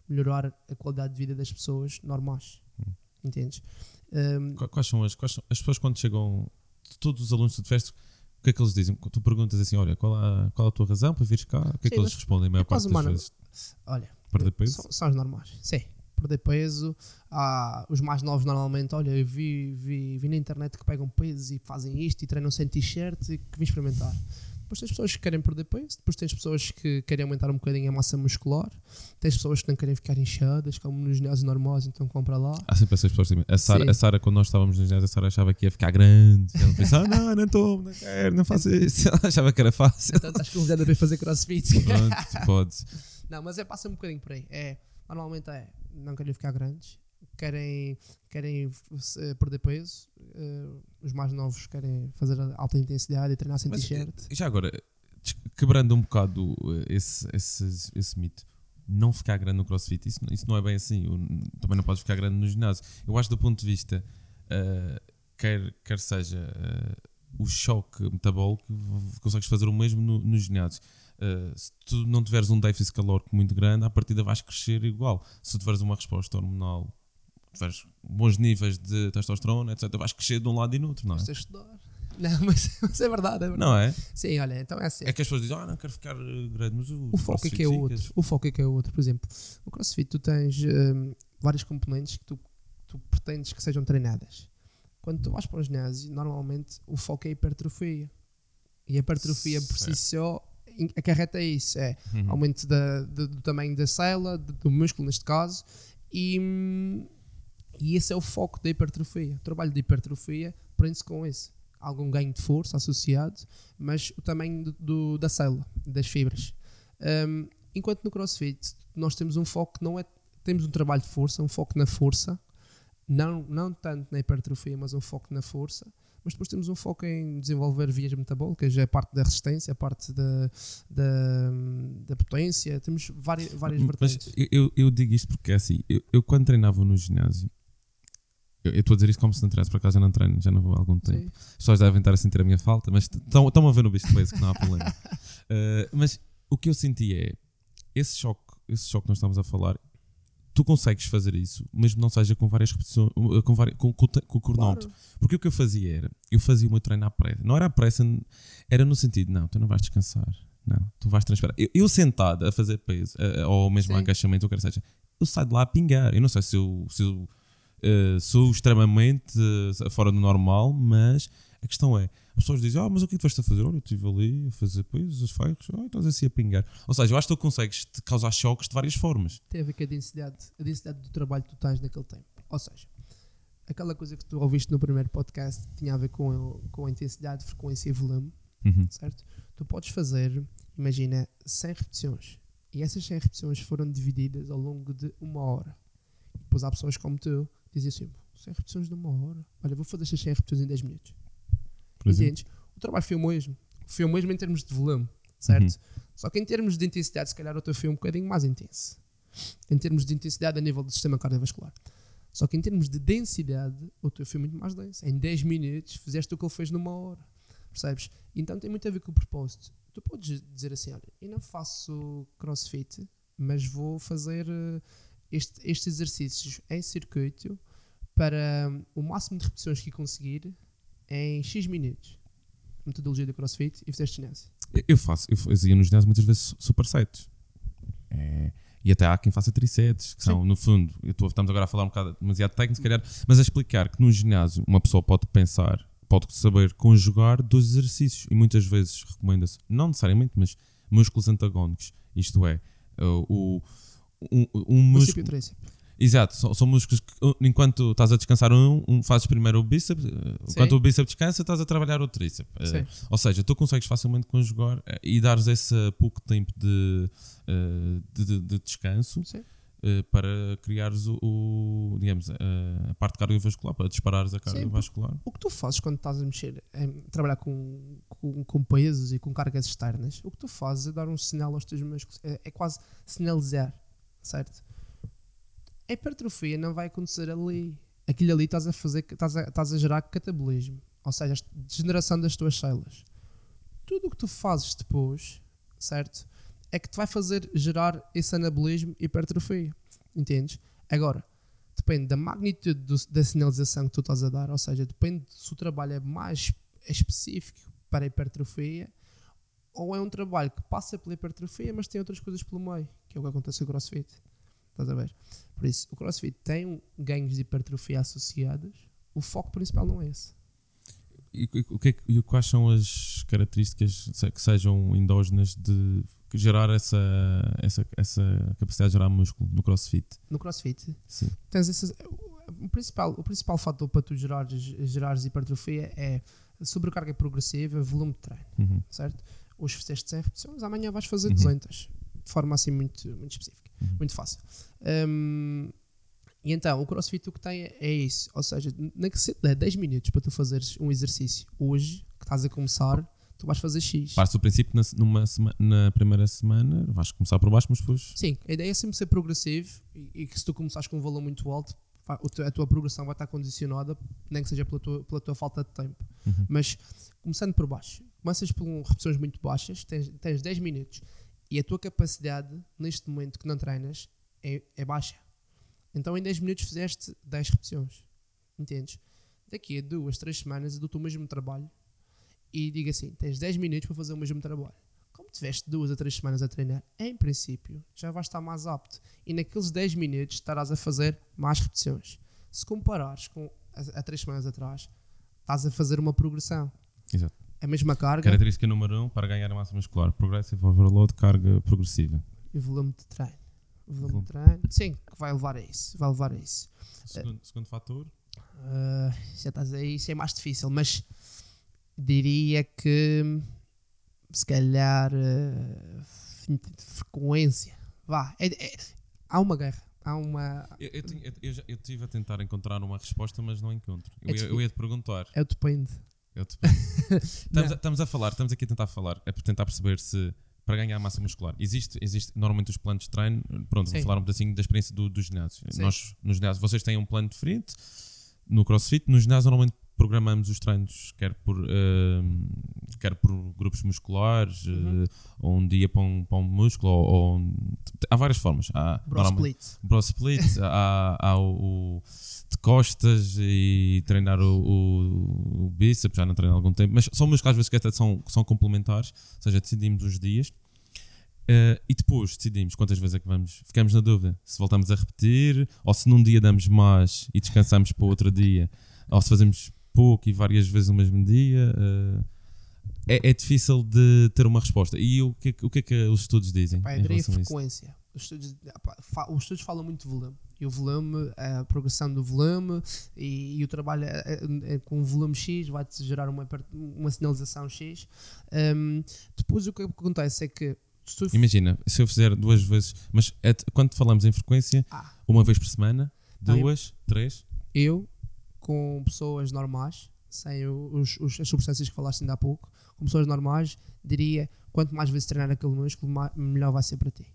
Speaker 2: melhorar a qualidade de vida das pessoas normais. Entendes? Hum,
Speaker 1: Qua- Quais são as, quais são- as pessoas quando chegam, todos os alunos tu tiveste, o que é que eles dizem? Tu perguntas assim: olha, qual a, qual a tua razão para vires cá? O que é
Speaker 2: Sim,
Speaker 1: que eles respondem a maior
Speaker 2: é
Speaker 1: parte das vezes?
Speaker 2: olha? São, são os normais, sim. Perder peso. Há os mais novos normalmente, olha, eu vi, vi, vi na internet que pegam peso e fazem isto e treinam sem t-shirt e que vim experimentar. Depois tens pessoas que querem perder peso, depois tens pessoas que querem aumentar um bocadinho a massa muscular, tens pessoas que não querem ficar inchadas, como nos ginásios normais, então compra lá.
Speaker 1: Há sempre essas pessoas. também. A Sara,
Speaker 2: Sim.
Speaker 1: a Sara, quando nós estávamos no ginásio, a Sara achava que ia ficar grande. Ela pensava: não, não estou, não quero, não faço isso. Ela achava que era fácil.
Speaker 2: Então estás convidada para fazer crossfit.
Speaker 1: Pronto, podes.
Speaker 2: Não, mas é passa um bocadinho por aí. É, normalmente é, não querem ficar grandes, querem, querem eh, perder peso. eh, os mais novos querem fazer alta intensidade e treinar sem
Speaker 1: Mas,
Speaker 2: t-shirt.
Speaker 1: eh, já agora, quebrando um bocado eh, esse, esse, esse mito, não ficar grande no crossfit, isso, isso não é bem assim. O- também não podes ficar grande no ginásio. Eu acho, do ponto de vista, eh, quer, quer seja eh, o choque metabólico, consegues fazer o mesmo no, no ginásio. Eh, se tu não tiveres um déficit calórico muito grande, à partida vais crescer igual. Se tiveres uma resposta hormonal, tiveres bons níveis de testosterona, etc., vais crescer de um lado e no outro, não é?
Speaker 2: Estudar. Não, mas, mas é verdade, é verdade.
Speaker 1: Não é?
Speaker 2: Sim, olha, então é assim.
Speaker 1: É que as pessoas dizem, ah, não quero ficar eh, grande, mas o,
Speaker 2: o foco é que é outro. O foco é que é outro. Por exemplo, no CrossFit tu tens hum, vários componentes que tu, tu pretendes que sejam treinadas. Quando tu vais para um ginásio, normalmente o foco é a hipertrofia. E a hipertrofia por si só acarreta isso. É
Speaker 1: Uhum.
Speaker 2: aumento da- da- do tamanho da célula, do, músculo neste caso, e, e esse é o foco da hipertrofia. O trabalho de hipertrofia prende-se com isso. Algum ganho de força associado, mas o tamanho do, do- da célula, das fibras. Hum, enquanto no CrossFit nós temos um foco que não é. Temos um trabalho de força, um foco na força, não, não tanto na hipertrofia, mas um foco na força. Mas depois temos um foco em desenvolver vias metabólicas, a parte da resistência, a parte da, da, da potência. Temos várias, várias
Speaker 1: Mas
Speaker 2: vertentes.
Speaker 1: eu, eu, eu digo isto porque é assim, eu, eu quando treinava no ginásio, eu estou a dizer isto como se não treinasse, por acaso já não treino, já não vou há algum tempo.
Speaker 2: Sim.
Speaker 1: As pessoas devem estar a sentir a minha falta, mas estão a ver no bicho peso que não há problema. Eh, mas o que eu senti é esse choque, esse choque que nós estamos a falar, tu consegues fazer isso, mesmo não seja com várias repetições, uh, com, várias, com, com, o te- com o cronómetro.
Speaker 2: Claro.
Speaker 1: Porque o que eu fazia era, eu fazia o meu treino à pressa. Não era à pressa, era no sentido, não, tu não vais descansar. Não, tu vais transpirar. Eu, eu sentado a fazer peso, ou mesmo
Speaker 2: Sim.
Speaker 1: agachamento, ou quer seja, eu saio de lá a pingar. Eu não sei se eu, se eu eh, sou extremamente eh, fora do normal, mas a questão é, pessoas dizem, ah, mas o que é que tu vais a fazer? Olha, eu estive ali a fazer peso, os ferros, ah, estás assim a pingar. Ou seja, eu acho que tu consegues causar choques de várias formas.
Speaker 2: Tem a ver com a densidade, a densidade do trabalho que tu tens naquele tempo. Ou seja, aquela coisa que tu ouviste no primeiro podcast tinha a ver com, com a intensidade, frequência e volume,
Speaker 1: Uhum.
Speaker 2: certo? Tu podes fazer, imagina, 100 repetições. E essas 100 repetições foram divididas ao longo de uma hora. E depois há pessoas como tu que dizem assim: 100 repetições de uma hora. Olha, vou fazer estas 100 repetições em 10 minutos.
Speaker 1: Por exemplo.
Speaker 2: O trabalho foi o mesmo. Foi o mesmo em termos de volume, certo?
Speaker 1: Uhum.
Speaker 2: Só que em termos de intensidade, se calhar o teu foi um bocadinho mais intenso. Em termos de intensidade a nível do sistema cardiovascular. Só que em termos de densidade, o teu foi muito mais denso. Em 10 minutos fizeste o que ele fez numa hora. Percebes? Então tem muito a ver com o propósito. Tu podes dizer assim: olha, eu não faço crossfit, mas vou fazer eh, este- estes exercícios em circuito para hum, o máximo de repetições que conseguir em X minutos. Metodologia do crossfit e fizeste ginásio.
Speaker 1: Eu- faço, eu fazia nos ginásio muitas vezes supersets. É, e até há quem faça tricets, que são, no fundo, tô- estamos agora a falar um bocado demasiado técnico, se calhar, mas a explicar que no ginásio uma pessoa pode pensar, pode saber conjugar dois exercícios e muitas vezes recomenda-se, não necessariamente, mas músculos antagónicos. Isto é, uh, o, um, um
Speaker 2: Princípio
Speaker 1: músculo. Exato, são, músculos que enquanto estás a descansar um, um fazes primeiro o bíceps, uh, enquanto
Speaker 2: Sim.
Speaker 1: o bíceps descansa, estás a trabalhar o tríceps. Uh,
Speaker 2: Sim.
Speaker 1: ou seja, tu consegues facilmente conjugar eh, e dares esse pouco tempo de, eh, de, de- de descanso
Speaker 2: Sim.
Speaker 1: eh, para criares o, o, digamos, a, a parte cardiovascular, para disparares a cardiovascular.
Speaker 2: O que tu fazes quando estás a mexer, em trabalhar com, com, com pesos e com cargas externas, o que tu fazes é dar um sinal aos teus músculos, é, é quase sinalizar, certo? A hipertrofia não vai acontecer ali. Aquilo ali estás a fazer, estás a, estás a gerar catabolismo, ou seja, a degeneração das tuas células. Tudo o que tu fazes depois, certo? É que te vai fazer gerar esse anabolismo e hipertrofia. Entendes? Agora, depende da magnitude do- da sinalização que tu estás a dar, ou seja, depende se o trabalho é mais específico para a hipertrofia ou é um trabalho que passa pela hipertrofia, mas tem outras coisas pelo meio, que é o que acontece com o CrossFit. Estás a ver? Por isso, o CrossFit tem ganhos de hipertrofia associados, o foco principal não é esse.
Speaker 1: E, e- o que é e quais são as características que sejam endógenas de gerar essa, essa, essa capacidade de gerar músculo no crossfit?
Speaker 2: No CrossFit,
Speaker 1: Sim.
Speaker 2: tens esses, o, principal, o principal fator para tu gerares, gerares hipertrofia é sobrecarga progressiva, volume de treino.
Speaker 1: Uhum.
Speaker 2: certo? Hoje fizeste 100 repetições, amanhã vais fazer
Speaker 1: Uhum.
Speaker 2: 200, de forma assim muito, muito específica,
Speaker 1: Uhum.
Speaker 2: muito fácil. Hum, e então, o CrossFit o que tem é, é isso, ou seja, nem que se dê 10 minutos para tu fazeres um exercício hoje, que estás a começar, tu vais fazer X.
Speaker 1: Parte do princípio, na, numa sema- na primeira semana, vais começar por baixo, mas depois.
Speaker 2: Sim, a ideia é sempre ser progressivo e, e que se tu começares com um valor muito alto, a tua progressão vai estar condicionada, nem que seja pela tua, pela tua falta de tempo.
Speaker 1: Uhum.
Speaker 2: Mas começando por baixo, começas por um- repetições muito baixas, tens, tens 10 minutos e a tua capacidade neste momento que não treinas é, é baixa. Então em 10 minutos fizeste 10 repetições. Entendes? Daqui a duas, três semanas eu dou-te o mesmo trabalho e digo assim: tens 10 minutos para fazer o mesmo trabalho. Como tiveste duas a três semanas a treinar, em princípio já vais estar mais apto e naqueles 10 minutos estarás a fazer mais repetições. Se comparares com a, três semanas atrás, estás a fazer uma progressão.
Speaker 1: Exato.
Speaker 2: A mesma carga
Speaker 1: Característica número 1 um, para ganhar a massa muscular: Progressive Overload, carga progressiva.
Speaker 2: e volume de treino. Volume de treino, sim, que vai levar a isso. Vai levar a isso.
Speaker 1: Segundo, segundo fator,
Speaker 2: Ah, já estás aí, isso é mais difícil, mas diria que se calhar ah, frequência. Vá, é- é- há uma guerra. Há uma.
Speaker 1: Eu, eu, tinha- eu, eu já- eu estive a tentar encontrar uma resposta, mas não encontro. Eu,
Speaker 2: É
Speaker 1: ia, eu ia te perguntar.
Speaker 2: É o depende.
Speaker 1: Eu te- estamos, a, estamos a falar, estamos aqui a tentar falar, é para tentar perceber se para ganhar massa muscular existe, existe normalmente os planos de treino. Pronto, vou falar um pedacinho da experiência do, do ginásio.
Speaker 2: Sim.
Speaker 1: Nós, no ginásio, vocês têm um plano diferente no CrossFit. No ginásio, normalmente programamos os treinos, quer por, ehm, quer por grupos musculares,
Speaker 2: Uhum.
Speaker 1: eh, ou um dia para um, para um músculo, ou, ou um- há várias formas. Há,
Speaker 2: Bro split.
Speaker 1: Bro split, há, há o, o de costas e treinar o, o, o bíceps, já não treino há algum tempo, mas são músculos às vezes que até são, são complementares, ou seja, decidimos os dias eh, e depois decidimos quantas vezes é que vamos, ficamos na dúvida se voltamos a repetir ou se num dia damos mais e descansamos para o outro dia, ou se fazemos pouco e várias vezes no mesmo dia. eh, é, é difícil de ter uma resposta. E o que, é que- o que é que os estudos dizem?
Speaker 2: Pá,
Speaker 1: em relação a
Speaker 2: frequência. Os estudos, fa- os estudos falam muito de volume. E o volume, a progressão do volume e, e o trabalho é- é- com volume X vai-te gerar uma, uma sinalização X. Um, depois o que acontece é que se
Speaker 1: Imagina, se eu fizer duas vezes, mas é quando falamos em frequência,
Speaker 2: Ah.
Speaker 1: uma vez por semana,
Speaker 2: Tá, eu-
Speaker 1: duas, três,
Speaker 2: eu, com pessoas normais, sem os, os- as substâncias que falaste ainda há pouco, com pessoas normais, diria quanto mais vezes treinar aquele músculo, melhor vai ser para ti.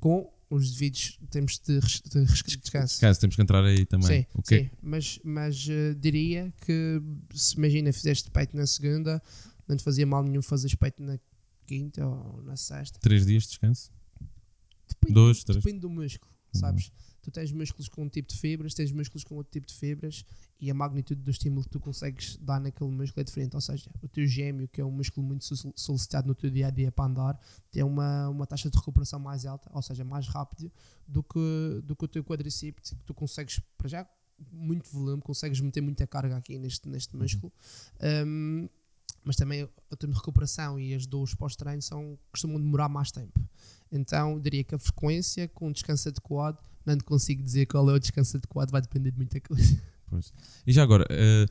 Speaker 2: Com os devidos tempos de, de descanso.
Speaker 1: caso temos que entrar aí também.
Speaker 2: Sim,
Speaker 1: o quê?
Speaker 2: sim, mas, mas eh, diria que se imagina fizeste peito na segunda, não te fazia mal nenhum fazer peito na quinta ou na sexta.
Speaker 1: Três dias de descanso?
Speaker 2: Depende,
Speaker 1: Dois, três.
Speaker 2: depende do músculo, sabes? Tu tens músculos com um tipo de fibras, tens músculos com outro tipo de fibras e a magnitude do estímulo que tu consegues dar naquele músculo é diferente. Ou seja, o teu gêmeo, que é um músculo muito sol- solicitado no teu dia a dia para andar, tem uma, uma taxa de recuperação mais alta, ou seja, mais rápido do que, do que o teu quadríceps, que tu consegues, para já, muito volume, consegues meter muita carga aqui neste, neste músculo. Um, mas também o tempo de recuperação e as dores pós-treino são, costumam demorar mais tempo. Então, diria que a frequência com um descanso adequado, não te consigo dizer qual é o descanso adequado, vai depender de muita coisa.
Speaker 1: Pois. E já agora, eh,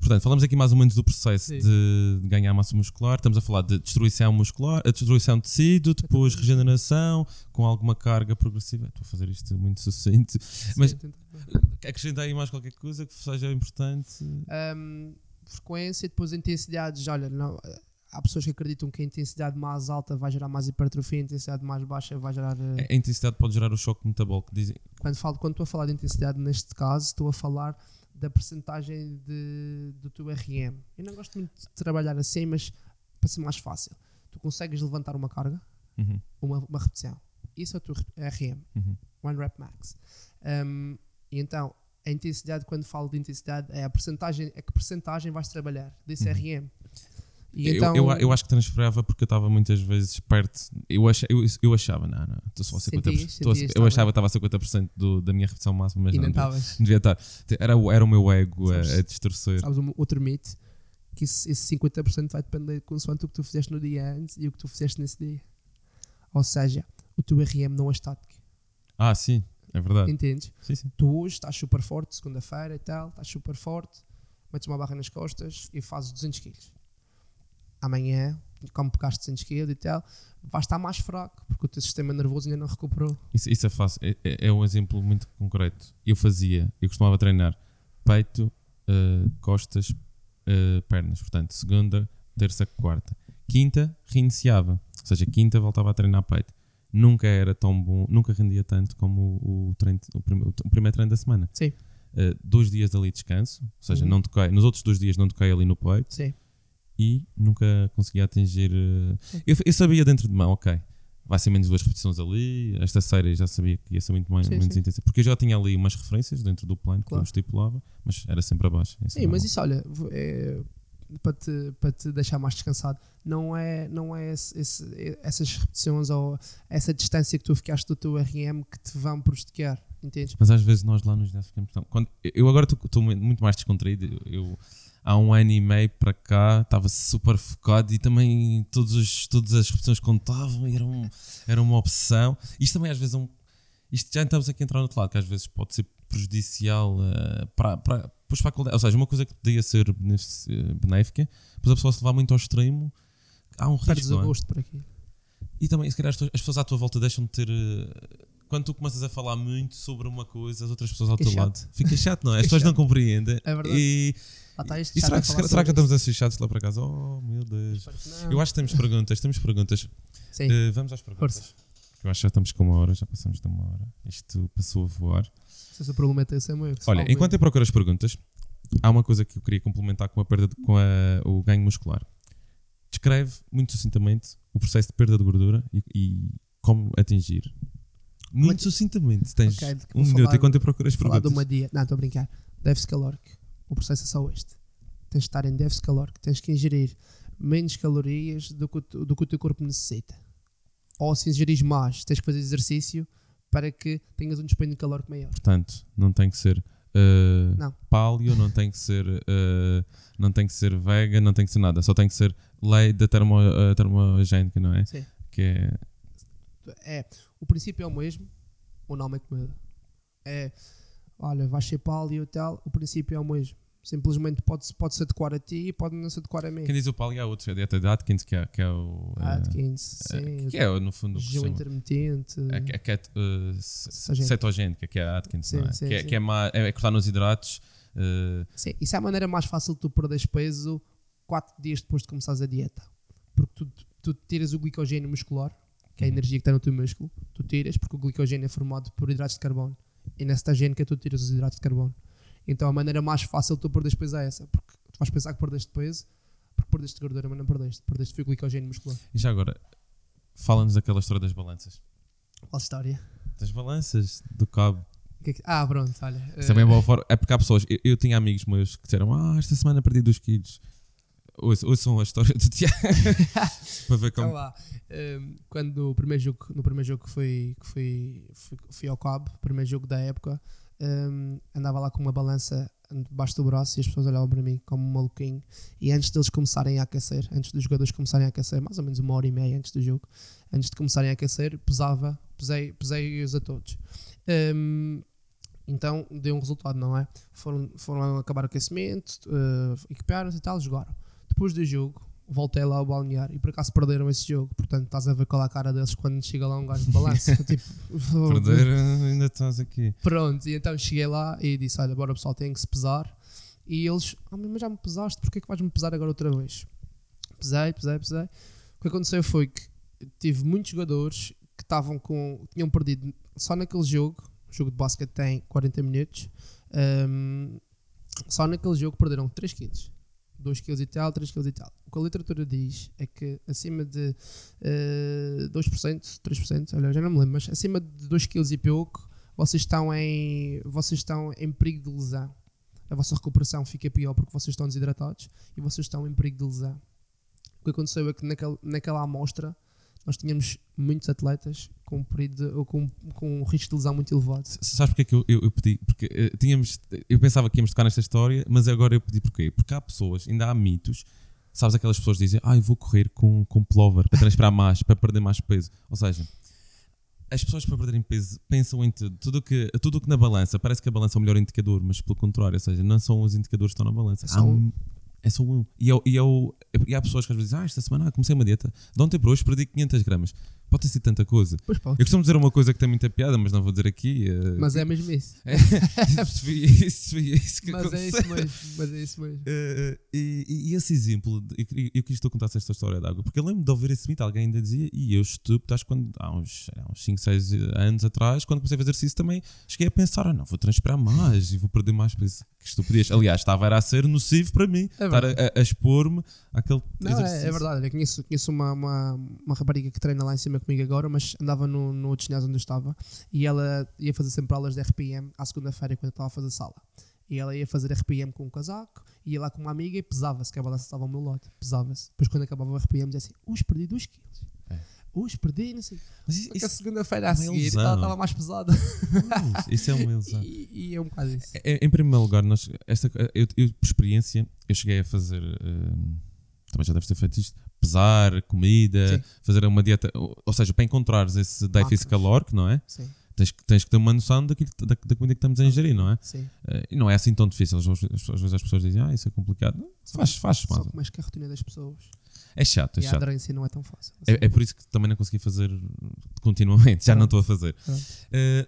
Speaker 1: portanto, falamos aqui mais ou menos do processo
Speaker 2: Sim.
Speaker 1: de, ganhar massa muscular. Estamos a falar de destruição muscular, a destruição de tecido, depois regeneração, com alguma carga progressiva. Estou a fazer isto muito sucinto. Mas-
Speaker 2: Sim, tenta-
Speaker 1: Acrescentar aí mais qualquer coisa que seja importante.
Speaker 2: Um, frequência, depois intensidades. Olha, não, há pessoas que acreditam que a intensidade mais alta vai gerar mais hipertrofia, a intensidade mais baixa vai gerar. eh,
Speaker 1: A intensidade pode gerar o choque metabólico. Dizem,
Speaker 2: quando, falo, quando estou a falar de intensidade, neste caso, estou a falar da percentagem de, do teu RM. Eu não gosto muito de trabalhar assim, mas para ser mais fácil, tu consegues levantar uma carga,
Speaker 1: Uhum,
Speaker 2: uma, uma repetição. Isso é o teu RM,
Speaker 1: uhum.
Speaker 2: One Rep Max. Um, e então, a intensidade, quando falo de intensidade, é a percentagem, é que percentagem vais trabalhar desse
Speaker 1: Uhum.
Speaker 2: RM. E
Speaker 1: Eu-
Speaker 2: então,
Speaker 1: eu, eu acho que transferava porque eu estava muitas vezes perto. Eu, acha, eu, eu achava, não, não, estou só a 50%.
Speaker 2: Sentias,
Speaker 1: estou a- eu achava que estava a 50% do, da minha repetição máxima, mas
Speaker 2: e
Speaker 1: não,
Speaker 2: não
Speaker 1: devia- estar. Era, o- era o meu ego a,
Speaker 2: Sabes-
Speaker 1: a distorcer.
Speaker 2: Sabes um outro mito? Que esse, esse 50% vai depender consoante o que tu fizeste no dia antes e o que tu fizeste nesse dia. Ou seja, o teu RM não é estático.
Speaker 1: Ah, sim, é verdade.
Speaker 2: Entendes?
Speaker 1: Sim, sim.
Speaker 2: Tu hoje estás super forte, segunda-feira e tal, estás super forte, metes uma barra nas costas e fazes 200 kg. Amanhã, como pegaste 200 kg e tal, vais estar mais fraco porque o teu sistema nervoso ainda não recuperou.
Speaker 1: Isso, isso é fácil. É, é- é um exemplo muito concreto. Eu fazia, eu costumava treinar peito, eh, costas, eh, pernas. Portanto, segunda, terça, quarta. Quinta, reiniciava. Ou seja, quinta voltava a treinar peito. Nunca era tão bom, nunca rendia tanto como o, o, treino, o, prim- o primeiro treino da semana.
Speaker 2: Sim.
Speaker 1: Eh, dois dias ali de descanso, ou seja,
Speaker 2: Uhum.
Speaker 1: não toquei, nos outros dois dias não toquei ali no peito
Speaker 2: Sim.
Speaker 1: E nunca conseguia atingir. eh, Eu, eu sabia dentro de mão, ok, vai ser menos duas repetições ali. Esta série já sabia que ia ser muito mais,
Speaker 2: Sim,
Speaker 1: menos
Speaker 2: sim.
Speaker 1: intensa, porque eu já tinha ali umas referências dentro do plano que
Speaker 2: Claro.
Speaker 1: eu estipulava, mas era sempre abaixo.
Speaker 2: Sim, mas isso, olha, é, para, te, para te deixar mais descansado, não é, não é esse- esse- essas repetições ou essa distância que tu ficaste do teu RM que te vão prejudicar, entendes?
Speaker 1: Mas às vezes nós lá nos ginásio ficamos tão. Quando, eu agora estou muito mais descontraído. Eu- há um ano e meio para cá estava super focado e também todos os, todas as repetições contavam e era, um, era uma obsessão. Isto também às vezes é um. Isto já estamos aqui a entrar no outro lado, que às vezes pode ser prejudicial eh, para, para, para os faculdades. Ou seja, uma coisa que podia ser eh, benéfica, depois a pessoa se levar muito ao extremo, há um
Speaker 2: Perdes
Speaker 1: risco.
Speaker 2: o
Speaker 1: não é?
Speaker 2: gosto por aqui.
Speaker 1: E também, se calhar, as pessoas- as à tua volta deixam de ter. eh, Quando tu começas a falar muito sobre uma coisa, as outras pessoas ao
Speaker 2: Fica
Speaker 1: teu
Speaker 2: chato.
Speaker 1: lado. Fica chato, não é? As pessoas não compreendem.
Speaker 2: É verdade.
Speaker 1: E,
Speaker 2: está isto,
Speaker 1: e será, que,
Speaker 2: falar
Speaker 1: será que estamos a ser chatos lá para casa? Oh, meu Deus. Eu acho que temos perguntas. Temos perguntas.
Speaker 2: Sim,
Speaker 1: Eh, vamos às perguntas.
Speaker 2: Força.
Speaker 1: Eu acho que já estamos com uma hora, já passamos de uma hora. Isto passou a voar.
Speaker 2: se esse problema é esse é meu. se
Speaker 1: Olha, enquanto eu procuro as perguntas, há uma coisa que eu queria complementar com a perda de- com a- o ganho muscular. Descreve muito sucintamente o processo de perda de gordura e, e como atingir. Muito
Speaker 2: Muito-
Speaker 1: sucintamente. Tens
Speaker 2: Ok, de que
Speaker 1: um minuto enquanto eu procuro as
Speaker 2: falar de
Speaker 1: perguntas.
Speaker 2: uma dia. Não, estou a brincar. Déficit calórico. O processo é só este. Tens de estar em déficit calórico. Tens que ingerir menos calorias do que, do que o teu corpo necessita. Ou se ingerires mais, tens que fazer exercício para que tenhas um dispêndio calórico maior.
Speaker 1: Portanto, não tem que ser uh,
Speaker 2: Não.
Speaker 1: paleo, não tem que ser uh, não tem que ser vega, não tem que ser nada. Só tem que ser lei da termo, uh, termogénica, não é?
Speaker 2: Sim.
Speaker 1: Que é
Speaker 2: É, O princípio é o mesmo, o nome é que muda. É, olha, vais ser paleo e tal, o princípio é o mesmo. Simplesmente pode-se pode -se adequar a ti e pode não se adequar a mim.
Speaker 1: Quem diz o paleo há outros, é a dieta de Atkins, que é, que é o. eh,
Speaker 2: Atkins,
Speaker 1: eh,
Speaker 2: sim.
Speaker 1: que é, no fundo, o
Speaker 2: Jejum intermitente.
Speaker 1: É, é, que é, uh,
Speaker 2: Cetogénica.
Speaker 1: que é a Atkins,
Speaker 2: Sim,
Speaker 1: não é?
Speaker 2: sim,
Speaker 1: que, é
Speaker 2: sim.
Speaker 1: que é, má- é cortar nos hidratos. uh,
Speaker 2: Sim, isso é a maneira mais fácil de tu perderes peso 4 dias depois de começares a dieta. Porque tu, tu tiras o glicogênio muscular, que é a energia que está no teu músculo, tu tiras, porque o glicogênio é formado por hidratos de carbono. E na cetogénica tu tiras os hidratos de carbono. Então a maneira mais fácil de tu perderes peso é essa. Porque tu vais pensar que perdeste peso, porque perdeste gordura, mas não perdeste. Perdeste foi o glicogênio muscular.
Speaker 1: e já agora, fala-nos daquela história das balanças.
Speaker 2: Qual história?
Speaker 1: Das balanças do cabo.
Speaker 2: Que é que- Ah, pronto, olha.
Speaker 1: Isso é bem boa forma. É porque há pessoas. Eu, eu tinha amigos meus que disseram: Ah, esta semana perdi 2 quilos. Ouçam ouçam a história do Tiago. para ver
Speaker 2: Então
Speaker 1: como.
Speaker 2: lá, um, quando o primeiro jogo, no primeiro jogo que fui, que fui, fui, fui ao Cabo, primeiro jogo da época, um, andava lá com uma balança debaixo do braço e as pessoas olhavam para mim como um maluquinho. E antes deles começarem a aquecer, antes dos jogadores começarem a aquecer, mais ou menos uma hora e meia antes do jogo, antes de começarem a aquecer, pesava, pesei, pesei-os a todos. Um, então deu um resultado, não é? Foram, foram acabar o aquecimento, uh, equiparam-se e tal, jogaram. Depois do jogo, voltei lá ao balneário e por acaso perderam esse jogo. Portanto, estás a ver qual é a cara deles quando chega lá um gajo de balança. tipo,
Speaker 1: Perder, ainda estás aqui.
Speaker 2: Pronto, e então cheguei lá e disse: Olha, bora pessoal, tem que se pesar. E eles, ah, mas já me pesaste, porque é que vais-me pesar agora outra vez? Pesei, pesei, pesei. O que aconteceu foi que tive muitos jogadores que estavam com. tinham perdido só naquele jogo. O jogo de basquete tem 40 minutos. hum, só naquele jogo perderam 3 quilos. 2 kg e tal, 3 kg e tal. O que a literatura diz é que acima de eh, 2%, 3%, olha, já não me lembro, mas acima de 2 kg e pouco, vocês estão em vocês estão em perigo de lesão. A vossa recuperação fica pior porque vocês estão desidratados e vocês estão em perigo de lesão. O que aconteceu é que naquela, naquela amostra nós tínhamos muitos atletas com, um período ou com, com um risco de lesão muito elevado.
Speaker 1: Sabes porque é que eu, eu, eu pedi? Porque eh, tínhamos. Eu pensava que íamos tocar nesta história, mas agora eu pedi porquê? Porque há pessoas, ainda há mitos. Sabes aquelas pessoas que dizem, ah, eu vou correr com, com plover para transpirar mais, para perder mais peso. Ou seja, as pessoas para perderem peso pensam em tudo. Tudo que, tudo que na balança, parece que a balança é o melhor indicador, mas pelo contrário, ou seja, não são os indicadores que estão na balança.
Speaker 2: Um.
Speaker 1: É só um. E, é, o- e, é o- e há pessoas que às vezes dizem, ah, esta semana ah, comecei uma dieta, de ontem para hoje perdi 500 gramas. Pode ter sido tanta coisa.
Speaker 2: Pois pá,
Speaker 1: Eu costumo dizer uma coisa que tem muita piada, mas não vou dizer aqui. eh,
Speaker 2: mas é mesmo isso.
Speaker 1: isso foi isso, isso que
Speaker 2: Mas é
Speaker 1: aconteceu.
Speaker 2: isso mesmo. Mas é isso mesmo.
Speaker 1: Eh, e, e- esse exemplo, eu, quis que tu contasse esta história de água, porque eu lembro de ouvir esse mito, alguém ainda dizia, e eu estúpido, acho quando, há uns, há uns 5, 6 anos atrás, quando comecei a fazer exercício também, cheguei a pensar, ah, não, vou transpirar mais e vou perder mais peso. Que estupidez. Aliás, estava a ser nocivo para mim,
Speaker 2: É
Speaker 1: estar a, a- a expor-me àquele
Speaker 2: Não,
Speaker 1: exercício.
Speaker 2: é, é verdade. Eu conheço, conheço uma, uma, uma rapariga que treina lá em cima comigo agora, mas andava no, no outro ginásio onde eu estava e ela ia fazer sempre aulas de RPM à segunda-feira quando eu estava a fazer sala. E ela ia fazer RPM com um casaco, ia lá com uma amiga e pesava-se, que a balança estava ao meu lado. Pesava-se. Depois, quando acabava o RPM, dizia assim: Hoje perdi 2 quilos.
Speaker 1: É.
Speaker 2: Hoje perdi, não sei.
Speaker 1: Mas
Speaker 2: a
Speaker 1: isso,
Speaker 2: segunda-feira a
Speaker 1: é uma
Speaker 2: seguir ela estava mais pesada.
Speaker 1: isso, isso é uma ilusão.
Speaker 2: e, e é um bocado isso.
Speaker 1: É, Em primeiro lugar, nós, esta, eu, eu, por experiência, eu cheguei a fazer. hum, também já deves ter feito isto. Pesar, comida,
Speaker 2: Sim.
Speaker 1: fazer uma dieta. Ou, ou seja, para encontrares esse déficit calórico, não é?
Speaker 2: Sim,
Speaker 1: Tens, que- tens que ter uma noção daquilo, da, da comida que estamos a ingerir, não é?
Speaker 2: sim.
Speaker 1: Eh, e não é assim tão difícil. Às vezes, às vezes as pessoas dizem, ah, isso é complicado. Não, faz, faz,
Speaker 2: Só que mais que a rotina das pessoas.
Speaker 1: É chato, é
Speaker 2: e a
Speaker 1: chato.
Speaker 2: aderência não é tão fácil.
Speaker 1: É, é por isso que também não consegui fazer continuamente, já não estou a fazer.
Speaker 2: Pronto.
Speaker 1: Eh,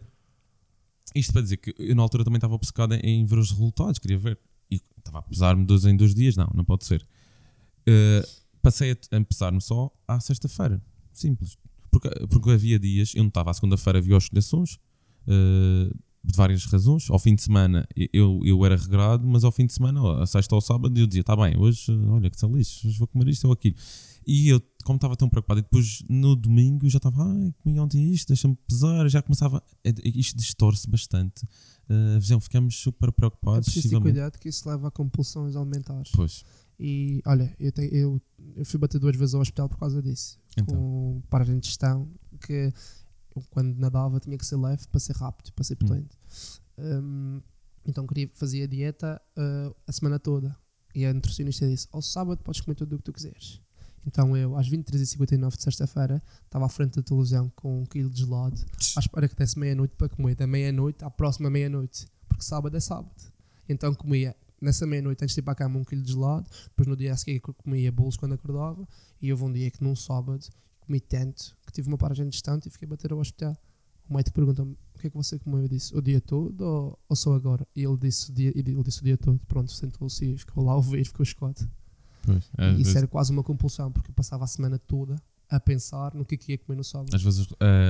Speaker 1: isto para dizer que eu na altura também estava obcecado em- ver os resultados, queria ver. E estava a pesar-me dois em dois dias, não, não pode ser. Eh, passei a, a pesar-me só à sexta-feira, simples. Porque, porque havia dias, eu não estava à segunda-feira, havia oscilações, eh, de várias razões. Ao fim de semana eu, eu era regrado, mas ao fim de semana, a sexta ou sábado, eu dizia: tá bem, hoje, eh, olha que são lixo, hoje vou comer isto ou aquilo. E eu, como estava tão preocupado, e depois no domingo já estava, ai, comi ontem isto, deixa-me pesar, já começava, é- isto distorce bastante. Uh, visão, ficamos super
Speaker 2: É
Speaker 1: preocupados.
Speaker 2: preciso ter cuidado que isso leva a compulsões alimentares.
Speaker 1: Pois,
Speaker 2: E olha, eu, te- eu, eu fui bater duas vezes ao hospital por causa disso.
Speaker 1: então.
Speaker 2: Com para de digestão, que eu, quando nadava tinha que ser leve para ser rápido, para ser
Speaker 1: Hum.
Speaker 2: potente. Hum, então queria fazer a dieta uh, a semana toda. E a nutricionista disse: ao sábado podes comer tudo o que tu quiseres. Então eu, às 23h59 de sexta-feira, estava à frente da televisão com um quilo de gelado, à espera que desse meia-noite para comer. Da meia-noite à próxima meia-noite, porque sábado é sábado. Então comia nessa meia-noite antes de ir para a cama um quilo de gelado, depois no dia a seguir comia bolos quando acordava, e houve um dia que num sábado comi tanto que tive uma paragem distante e fiquei a bater ao hospital. O médico perguntou-me o que é que você comeu? Eu disse o dia todo ou, ou só agora? E ele disse, o dia, ele disse o dia todo. Pronto, sentou-se e ficou lá a ouvir, ficou escote.
Speaker 1: Pois,
Speaker 2: E isso
Speaker 1: vezes,
Speaker 2: era quase uma compulsão, porque eu passava a semana toda a pensar no que é que ia comer no sábado.
Speaker 1: às vezes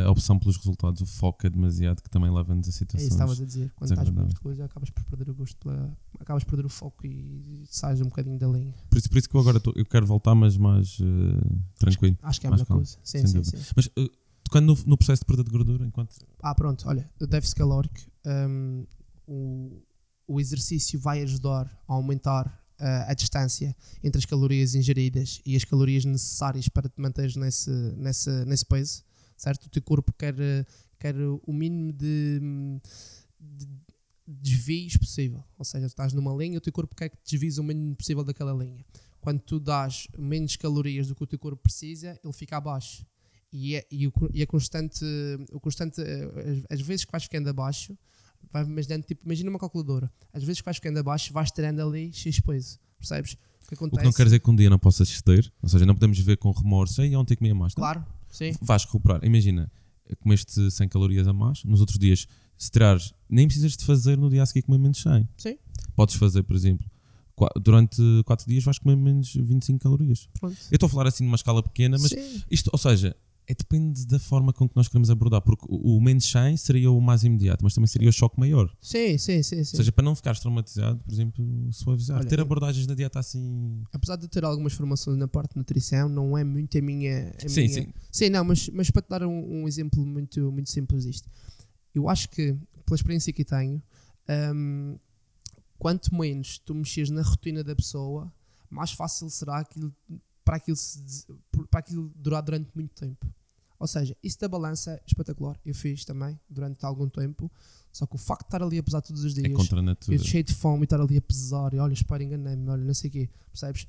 Speaker 1: a opção pelos resultados, o foco é demasiado que também leva-nos a
Speaker 2: É isso que
Speaker 1: situações.
Speaker 2: estavas a dizer. Quando estás muito coisa, acabas por perder o gosto, pela, acabas por perder o foco e sais um bocadinho da linha.
Speaker 1: por, isso, por isso que eu agora tô- eu quero voltar, mas mais eh, tranquilo.
Speaker 2: Acho que é a melhor coisa. Sim, sim, sim.
Speaker 1: Mas eh, tocando no, no processo de perda de gordura, enquanto
Speaker 2: Ah, pronto, olha, o déficit calórico, hum, o, o exercício vai ajudar a aumentar a distância entre as calorias ingeridas e as calorias necessárias para te manteres nesse, nesse, nesse peso, certo? O teu corpo quer, eh, quer o mínimo de, de desvios possível, ou seja, estás numa linha, o teu corpo quer que te desvies o mínimo possível daquela linha. Quando tu dás menos calorias do que o teu corpo precisa, ele fica abaixo e é, e o, e a constante, o constante eh, as, as vezes que vais ficando abaixo, vai imaginando, tipo, imagina uma calculadora, as vezes que vais ficando abaixo, vais tirando ali X peso, percebes? O que
Speaker 1: o
Speaker 2: acontece?
Speaker 1: que não quer dizer que um dia não possas ceder, ou seja, não podemos ver com remorso, ei, ontem comia mais. Não.
Speaker 2: Claro, sim,
Speaker 1: Vais recuperar. Imagina, comeste 100 calorias a mais, nos outros dias, se tirares, nem precisas de fazer no dia a seguir comer menos 100.
Speaker 2: sim,
Speaker 1: Podes fazer, por exemplo, durante 4 dias vais comer menos 25 calorias.
Speaker 2: pronto.
Speaker 1: Eu estou a falar assim numa escala pequena, mas
Speaker 2: Sim,
Speaker 1: isto, ou seja, é, depende da forma com que nós queremos abordar, porque o, o menos 100 seria o mais imediato, mas também seria o choque maior.
Speaker 2: sim, sim, sim, sim.
Speaker 1: Ou seja, para não ficares traumatizado, por exemplo, suavizar.
Speaker 2: Olha,
Speaker 1: Ter
Speaker 2: eu-
Speaker 1: abordagens na dieta assim.
Speaker 2: Apesar de ter algumas formações na parte de nutrição, não é muito a minha. A
Speaker 1: Sim,
Speaker 2: minha...
Speaker 1: sim.
Speaker 2: Sim, não, mas, mas para te dar um, um exemplo muito, muito simples disto, eu acho que, pela experiência que tenho, hum, quanto menos tu mexes na rotina da pessoa, mais fácil será aquilo, para, aquilo se para aquilo durar durante muito tempo. Ou seja, isso da balança é espetacular. Eu fiz também durante algum tempo, só que o facto de estar ali a pesar todos os
Speaker 1: É
Speaker 2: dias,
Speaker 1: contra a natura.
Speaker 2: eu cheio de fome e estar ali a pesar, e olha, espera, enganei-me, olha, não sei o quê, percebes?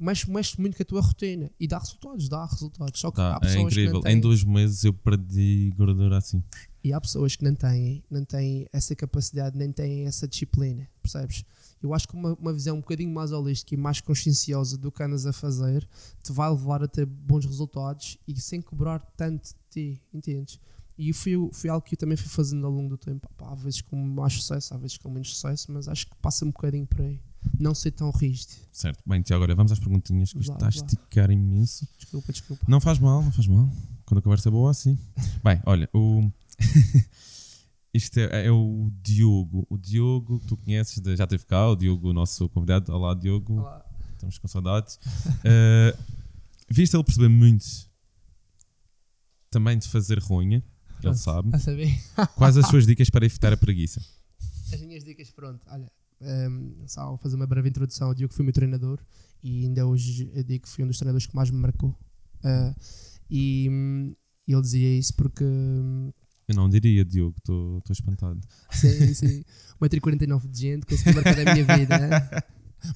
Speaker 2: Mexe, mexe muito com a tua rotina e dá resultados, dá resultados. Só que
Speaker 1: Tá,
Speaker 2: há pessoas
Speaker 1: é incrível. Em dois meses eu perdi gordura assim.
Speaker 2: E há pessoas que não têm, não têm essa capacidade, nem têm essa disciplina, percebes? Eu acho que uma, uma visão um bocadinho mais holística e mais conscienciosa do que andas a fazer te vai levar a ter bons resultados e sem cobrar tanto de ti, entendes? E foi, foi algo que eu também fui fazendo ao longo do tempo. Pá, há vezes com mais sucesso, há vezes com menos sucesso, mas acho que passa um bocadinho por aí. Não ser tão rígido.
Speaker 1: Certo. Bem, Tiago, agora vamos às perguntinhas que isto está a esticar imenso.
Speaker 2: Desculpa, desculpa.
Speaker 1: Não faz mal, não faz mal. Quando a conversa é boa, assim. Bem, olha, o. Isto é, é o Diogo. O Diogo que tu conheces, já teve cá, o Diogo, o nosso convidado. Olá, Diogo.
Speaker 2: Olá.
Speaker 1: Estamos com saudades. Eh, viste ele perceber muito também de fazer ronha, ele sabe.
Speaker 2: A saber?
Speaker 1: Quais as suas dicas para evitar a preguiça?
Speaker 2: As minhas dicas, pronto. Olha, um, só vou fazer uma breve introdução. O Diogo foi meu treinador e ainda hoje eu digo que foi um dos treinadores que mais me marcou. Uh, e hum, ele dizia isso porque, hum,
Speaker 1: Eu não diria, Diogo, estou espantado.
Speaker 2: sim, sim, 1,49m de gente conseguiu marcar a minha vida. né?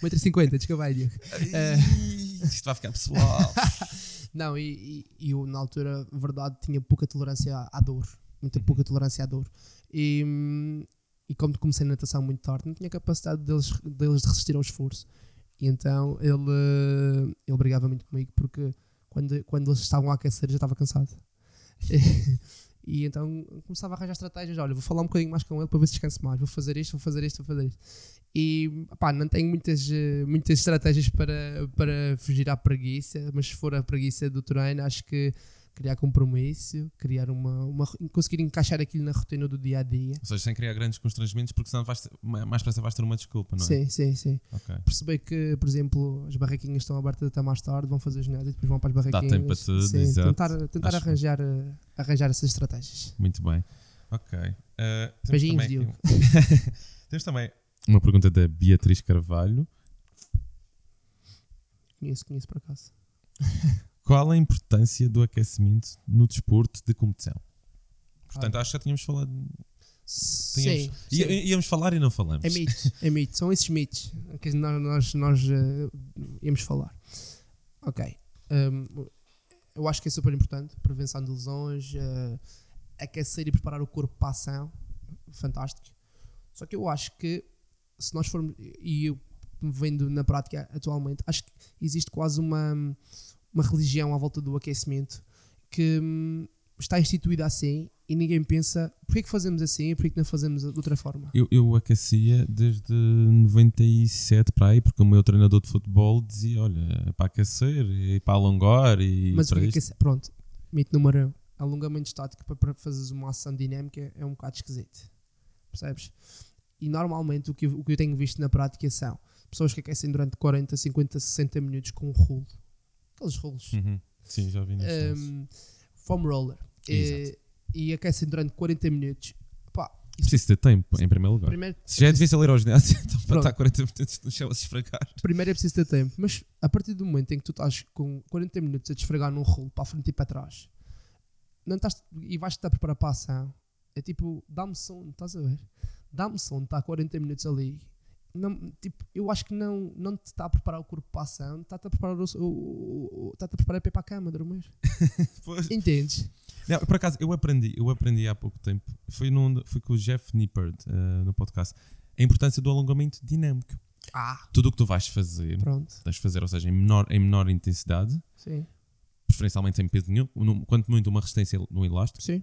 Speaker 2: 1,50m, desculpa aí, Diogo. Uh,
Speaker 1: Isto vai ficar pessoal.
Speaker 2: Não, e, e, eu na altura, verdade, tinha pouca tolerância à, à dor, muita
Speaker 1: Uhum.
Speaker 2: pouca tolerância à dor. E, e como comecei na natação muito tarde, não tinha capacidade deles, deles de resistir ao esforço. E então ele, ele brigava muito comigo porque quando, quando eles estavam a aquecer eu já estava cansado. E, então começava a arranjar estratégias. Olha, vou falar um bocadinho mais com ele para ver se descanso mais. Vou fazer isto, vou fazer isto, vou fazer isto. E pá, não tenho muitas, eh, muitas estratégias para, para fugir à preguiça, mas se for a preguiça do treino, acho que criar compromisso, criar uma, uma conseguir encaixar aquilo na rotina do dia a dia.
Speaker 1: Ou seja, sem criar grandes constrangimentos, porque senão vais mais depressa vais ter uma desculpa, não é?
Speaker 2: Sim, sim, sim.
Speaker 1: Ok.
Speaker 2: Perceber que, por exemplo, as barraquinhas estão abertas até mais tarde, vão fazer ginásio e depois vão para as
Speaker 1: Dá
Speaker 2: barraquinhas.
Speaker 1: tempo para tudo,
Speaker 2: sim,
Speaker 1: exato.
Speaker 2: tentar, tentar
Speaker 1: Acho-
Speaker 2: arranjar, arranjar essas estratégias.
Speaker 1: Muito bem. Ok. Temos
Speaker 2: Beijinhos, Diogo.
Speaker 1: temos também uma pergunta da Beatriz Carvalho.
Speaker 2: Conheço, conheço por acaso.
Speaker 1: Qual a importância do aquecimento no desporto de competição? Portanto, acho que já tínhamos falado.
Speaker 2: Sim,
Speaker 1: Tínhamos,
Speaker 2: sim.
Speaker 1: Ia- íamos falar e não falamos.
Speaker 2: É mito, é mito. São esses mitos que nós, nós, nós eh, íamos falar. Ok. Um, eu acho que é super importante. Prevenção de lesões, uh, aquecer e preparar o corpo para a ação. Fantástico. Só que eu acho que se nós formos, e eu vendo na prática atualmente, acho que existe quase uma, uma religião à volta do aquecimento que hum, está instituída assim e ninguém pensa porquê que fazemos assim e porquê que não fazemos de outra forma.
Speaker 1: Eu, eu aquecia desde 97 para aí, porque o meu treinador de futebol dizia: olha, é para aquecer e para alongar e
Speaker 2: Mas o
Speaker 1: para
Speaker 2: que é que
Speaker 1: isto.
Speaker 2: é, pronto, mito número um, alongamento estático para, para fazeres uma ação dinâmica é um bocado esquisito, percebes? E normalmente o que, eu- o que eu tenho visto na prática são pessoas que aquecem durante 40, 50, 60 minutos com um rolo, aqueles rolos,
Speaker 1: Uhum. Sim, já vi nisso.
Speaker 2: um, foam roller,
Speaker 1: Exato.
Speaker 2: e, e aquecem durante 40 minutos. Pá,
Speaker 1: Preciso ter tempo, em primeiro lugar.
Speaker 2: primeiro,
Speaker 1: Se já é difícil ir ao ginásio, então para estar 40 minutos no chão a se esfregar.
Speaker 2: primeiro é preciso ter tempo, mas a partir do momento em que tu estás com 40 minutos a desfregar num rolo para a frente e para trás, não estás, e vais estar a preparar para a ação, é tipo, dá-me sono, estás a ver? Dá-me sono, está 40 minutos ali. Não, tipo, eu acho que não, não te está a preparar o corpo para a ação, está-te a preparar, o, o, o- está-te a, preparar para ir para a cama dormir. Entendes?
Speaker 1: Não, por acaso, eu aprendi, eu aprendi há pouco tempo, foi, num, foi com o Jeff Nippard eh, no podcast, a importância do alongamento dinâmico.
Speaker 2: Ah,
Speaker 1: Tudo o que tu vais fazer,
Speaker 2: pronto.
Speaker 1: tens de fazer, ou seja, em menor, em menor intensidade,
Speaker 2: Sim,
Speaker 1: preferencialmente sem peso nenhum, quanto muito uma resistência no elástico
Speaker 2: sim.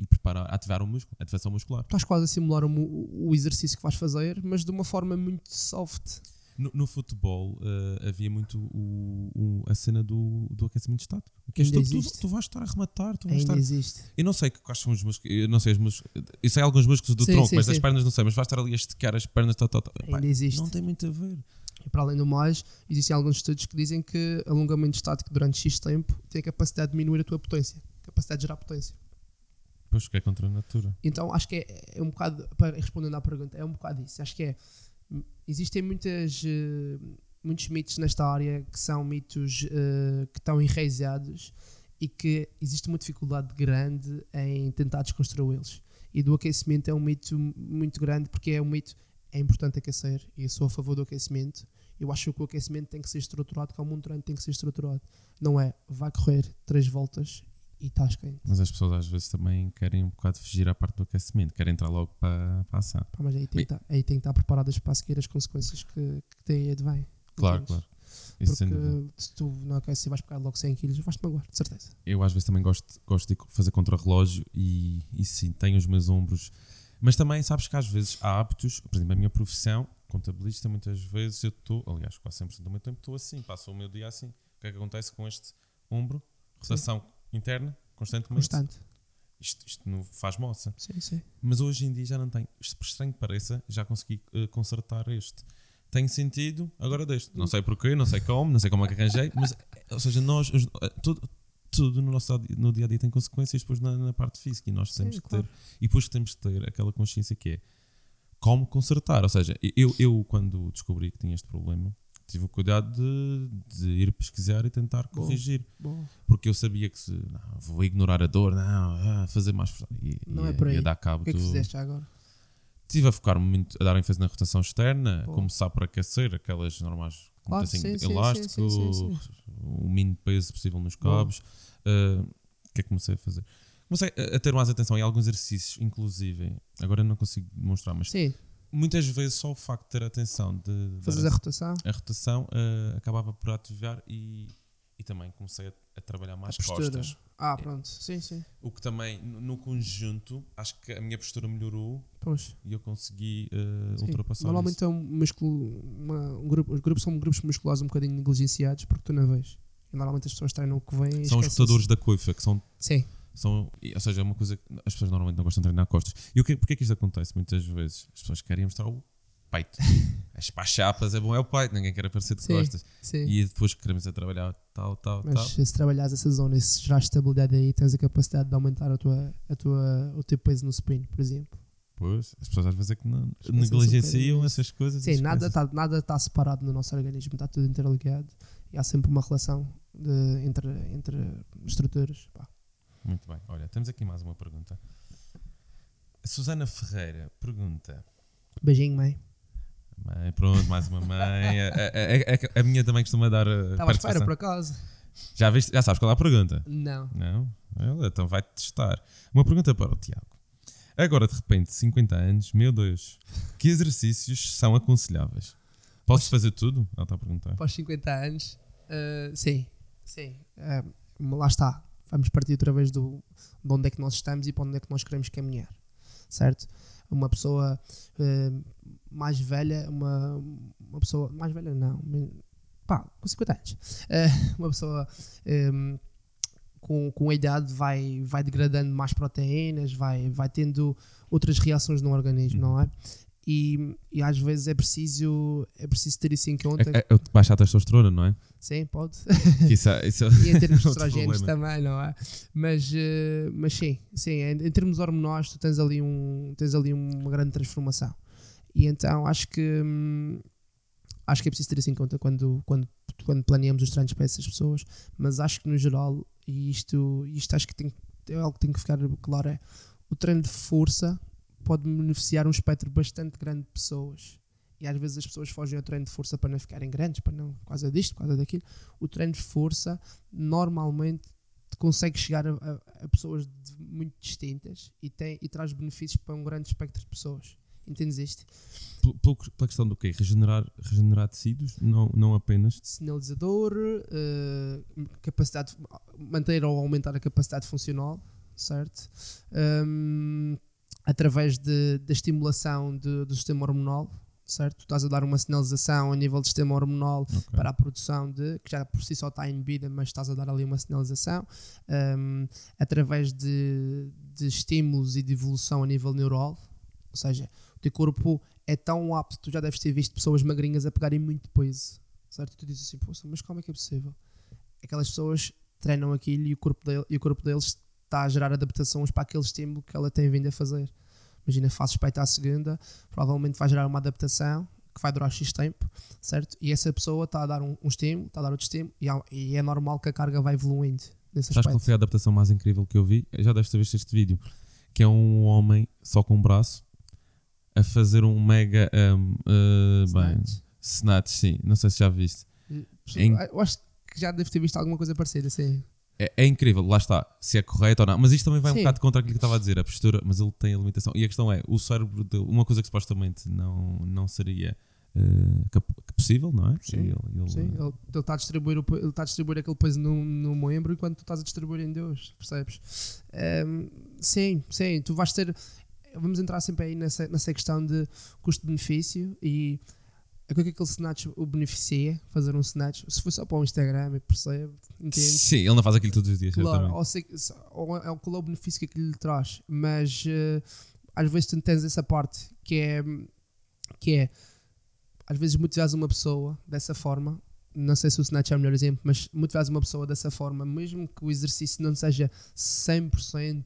Speaker 1: E preparar, ativar o músculo, ativação muscular.
Speaker 2: Estás quase a simular o, o exercício que vais fazer, mas de uma forma muito soft.
Speaker 1: No, no futebol eh, havia muito o, o- a cena do, do aquecimento estático. Que tu, tu, tu vais estar a rematar, tu vais
Speaker 2: Ainda
Speaker 1: estar
Speaker 2: existe.
Speaker 1: Eu não sei quais são os músculos, eu não sei os músculos, eu sei alguns músculos do
Speaker 2: Sim,
Speaker 1: tronco,
Speaker 2: sim,
Speaker 1: mas das
Speaker 2: sim.
Speaker 1: pernas não sei, mas vais estar ali a esticar as pernas, tal. Pá,
Speaker 2: Ainda existe.
Speaker 1: não tem muito a ver.
Speaker 2: E para além do mais, existem alguns estudos que dizem que alongamento estático durante X tempo tem a capacidade de diminuir a tua potência, capacidade de gerar potência.
Speaker 1: Pois que é contra a natura.
Speaker 2: Então acho que é, é um bocado, para respondendo à pergunta, é um bocado isso. Acho que é. Existem muitas, eh, muitos mitos nesta área que são mitos eh, que estão enraizados e que existe uma dificuldade grande em tentar desconstruí-los. E do aquecimento é um mito muito grande porque é um mito. É importante aquecer e eu sou a favor do aquecimento. Eu acho que o aquecimento tem que ser estruturado como um treino tem que ser estruturado. Não é vai correr três voltas e estás quente.
Speaker 1: Mas as pessoas às vezes também querem um bocado fugir à parte do aquecimento, querem entrar logo para, para a ação.
Speaker 2: Pá, mas aí tem, que estar, aí tem que estar preparadas para seguir as consequências que, que daí advém.
Speaker 1: Claro, claro. Isso.
Speaker 2: Porque se tu não aqueces e vais pegar logo 100 kg, vais-te magoar, de certeza.
Speaker 1: Eu às vezes também gosto, gosto de fazer contra-relógio e, e sim, tenho os meus ombros. Mas também sabes que às vezes há hábitos, por exemplo, a minha profissão, contabilista, muitas vezes eu estou, aliás, quase 100% do meu tempo estou assim, passo o meu dia assim. O que é que acontece com este ombro? Rotação interna, constantemente.
Speaker 2: Constante.
Speaker 1: Isto, isto não faz moça.
Speaker 2: Sim, sim.
Speaker 1: Mas hoje em dia já não tenho. Isto, por estranho que pareça, já consegui eh, consertar este. Tem sentido, agora deste. Não sei porquê, não sei como, não sei como é que arranjei, mas, eh, ou seja, nós, os- eh, tudo, tudo no nosso dia- no dia a dia tem consequências depois na, na parte física e nós
Speaker 2: Sim,
Speaker 1: temos que
Speaker 2: claro.
Speaker 1: ter. E depois temos que ter aquela consciência que é como consertar. Ou seja, eu, eu quando descobri que tinha este problema, tive o cuidado de, de ir pesquisar e tentar
Speaker 2: Boa.
Speaker 1: corrigir.
Speaker 2: Bom,
Speaker 1: Porque eu sabia que se não, vou ignorar a dor, não, ah, fazer mais. E,
Speaker 2: Não
Speaker 1: ia,
Speaker 2: é por aí.
Speaker 1: ia dar cabo
Speaker 2: o que é que fizeste já agora?
Speaker 1: Estive a focar-me muito, a dar ênfase na rotação externa,
Speaker 2: Boa.
Speaker 1: começar por aquecer aquelas normais,
Speaker 2: Claro,
Speaker 1: assim,
Speaker 2: sim,
Speaker 1: elástico,
Speaker 2: sim, sim,
Speaker 1: o mínimo peso possível nos cabos. Ah, O que é que comecei a fazer? Comecei a, a ter mais atenção em alguns exercícios, inclusive, agora não consigo demonstrar, mas
Speaker 2: Sim,
Speaker 1: muitas vezes só o facto de ter atenção de dar
Speaker 2: fazes a rotação,
Speaker 1: a rotação ah, acabava por ativar e, e também comecei a, a trabalhar mais
Speaker 2: a
Speaker 1: costas.
Speaker 2: Ah, pronto. Sim, sim.
Speaker 1: O que também, no, no conjunto, acho que a minha postura melhorou
Speaker 2: Pois.
Speaker 1: e eu consegui
Speaker 2: Sim.
Speaker 1: ultrapassar
Speaker 2: Normalmente
Speaker 1: isso.
Speaker 2: é um músculo. Uma, um grupo, os grupos são grupos musculares um bocadinho negligenciados porque tu não vês. Normalmente as pessoas treinam o que vêm e
Speaker 1: São os rotadores da coifa, que são,
Speaker 2: Sim,
Speaker 1: são. Ou seja, é uma coisa que as pessoas normalmente não gostam de treinar costas. E o que, porquê que isto acontece muitas vezes? As pessoas querem mostrar o peito. As chapas é bom, é o peito, ninguém quer aparecer de
Speaker 2: Sim.
Speaker 1: costas.
Speaker 2: sim.
Speaker 1: E depois queremos a trabalhar tal, tal, tal.
Speaker 2: Mas se trabalhares essa zona e se gerar estabilidade aí, tens a capacidade de aumentar a tua, a tua, o teu peso no spin, por exemplo.
Speaker 1: Pois, as pesas às vezes é que não negligenciam essas coisas.
Speaker 2: Sim, nada está nada tá separado no nosso organismo, está tudo interligado e há sempre uma relação de- entre, entre estruturas. Pá.
Speaker 1: Muito bem. Olha, temos aqui mais uma pergunta. A Susana Ferreira pergunta.
Speaker 2: Beijinho, mãe.
Speaker 1: Mãe, pronto, mais uma mãe. A, a- a- a- minha também costuma dar. uh,
Speaker 2: Estava à espera, por acaso.
Speaker 1: Já, viste, já sabes qual é a pergunta?
Speaker 2: Não.
Speaker 1: Não? Ela, então vai testar. Uma pergunta para o Tiago. Agora, de repente, 50 anos, meu Deus, que exercícios são aconselháveis? Posso fazer tudo? Ela está a perguntar.
Speaker 2: Após 50 anos, uh, sim. Sim. Uh, lá está. Vamos partir outra vez do, de onde é que nós estamos e para onde é que nós queremos caminhar. Certo? Uma pessoa uh, mais velha, uma, uma pessoa. Mais velha, não. Pá, com 50 anos. uma pessoa. Um, com, com a idade vai, vai degradando mais proteínas, vai, vai tendo outras reações no organismo, não é? E, e às vezes é preciso, é preciso ter isso em conta.
Speaker 1: É, é, é baixar a testosterona, não é?
Speaker 2: Sim, pode.
Speaker 1: Isso, é, isso
Speaker 2: e em termos de estrogénios também, não é? Mas, uh, mas sim, sim em, em, termos hormonais, tu tens ali, um, tens ali uma grande transformação. E então acho que. Hum, acho que é preciso ter isso em conta quando, quando, quando planeamos os treinos para essas pessoas, mas acho que no geral, e isto, isto acho que tem, é algo que tem que ficar claro, é o treino de força pode beneficiar um espectro bastante grande de pessoas. E às vezes as pessoas fogem ao treino de força para não ficarem grandes, para não, por causa disto, por causa daquilo. O treino de força normalmente consegue chegar a, a, a pessoas muito distintas e, tem, e traz benefícios para um grande espectro de pessoas. Entendes isto?
Speaker 1: Pela, pela questão do quê? Regenerar, regenerar tecidos, não, não apenas?
Speaker 2: Sinalizador, uh, capacidade, manter ou aumentar a capacidade funcional, certo? Um, através de, da estimulação de, do sistema hormonal, certo? Tu estás a dar uma sinalização a nível do sistema hormonal okay. para a produção de, que já por si só está inibida, mas estás a dar ali uma sinalização, um, através de, de estímulos e de evolução a nível neural, ou seja, o teu corpo é tão apto, tu já deves ter visto pessoas magrinhas a pegarem muito peso, certo? Tu dizes assim, poxa, mas como é que é possível? Aquelas pessoas treinam aquilo e o corpo, dele, e o corpo deles está a gerar adaptações para aquele estímulo que ela tem vindo a fazer. Imagina, fazes peito à segunda, provavelmente vai gerar uma adaptação que vai durar X tempo, certo? E essa pessoa está a dar um, um estímulo, está a dar outro estímulo, e, e, é normal que a carga vai evoluindo. Nesse
Speaker 1: Sabes qual foi a adaptação mais incrível que eu vi? Já deves ter visto este vídeo, que é um homem só com um braço a fazer um mega. Um, uh, bem, snatch, sim. Não sei se já viste.
Speaker 2: É eu acho que já deve ter visto alguma coisa parecida, sim.
Speaker 1: É, é, incrível, lá está, se é correto ou não. Mas isto também vai sim. um bocado contra aquilo que estava a dizer, a postura, mas ele tem a limitação. E a questão é: o cérebro dele, uma coisa que supostamente não, não seria. Uh, possível, não é?
Speaker 2: Sim, ele, ele, sim. ele, está a distribuir, o, ele está a distribuir aquele peso no, no membro enquanto tu estás a distribuir em Deus, percebes? Um, sim, sim, tu vais ter vamos entrar sempre aí nessa, nessa questão de custo-benefício e é que aquele snatch o beneficia, fazer um snatch, se for só para o Instagram, eu percebo, entende?
Speaker 1: Sim, ele não faz aquilo todos os dias,
Speaker 2: claro, ou, sei, ou é, qual é o benefício que aquilo lhe traz, mas uh, às vezes tu tens essa parte que é, que é às vezes motivares uma pessoa dessa forma não sei se o Snatch é o melhor exemplo, mas motivares uma pessoa dessa forma, mesmo que o exercício não seja 100%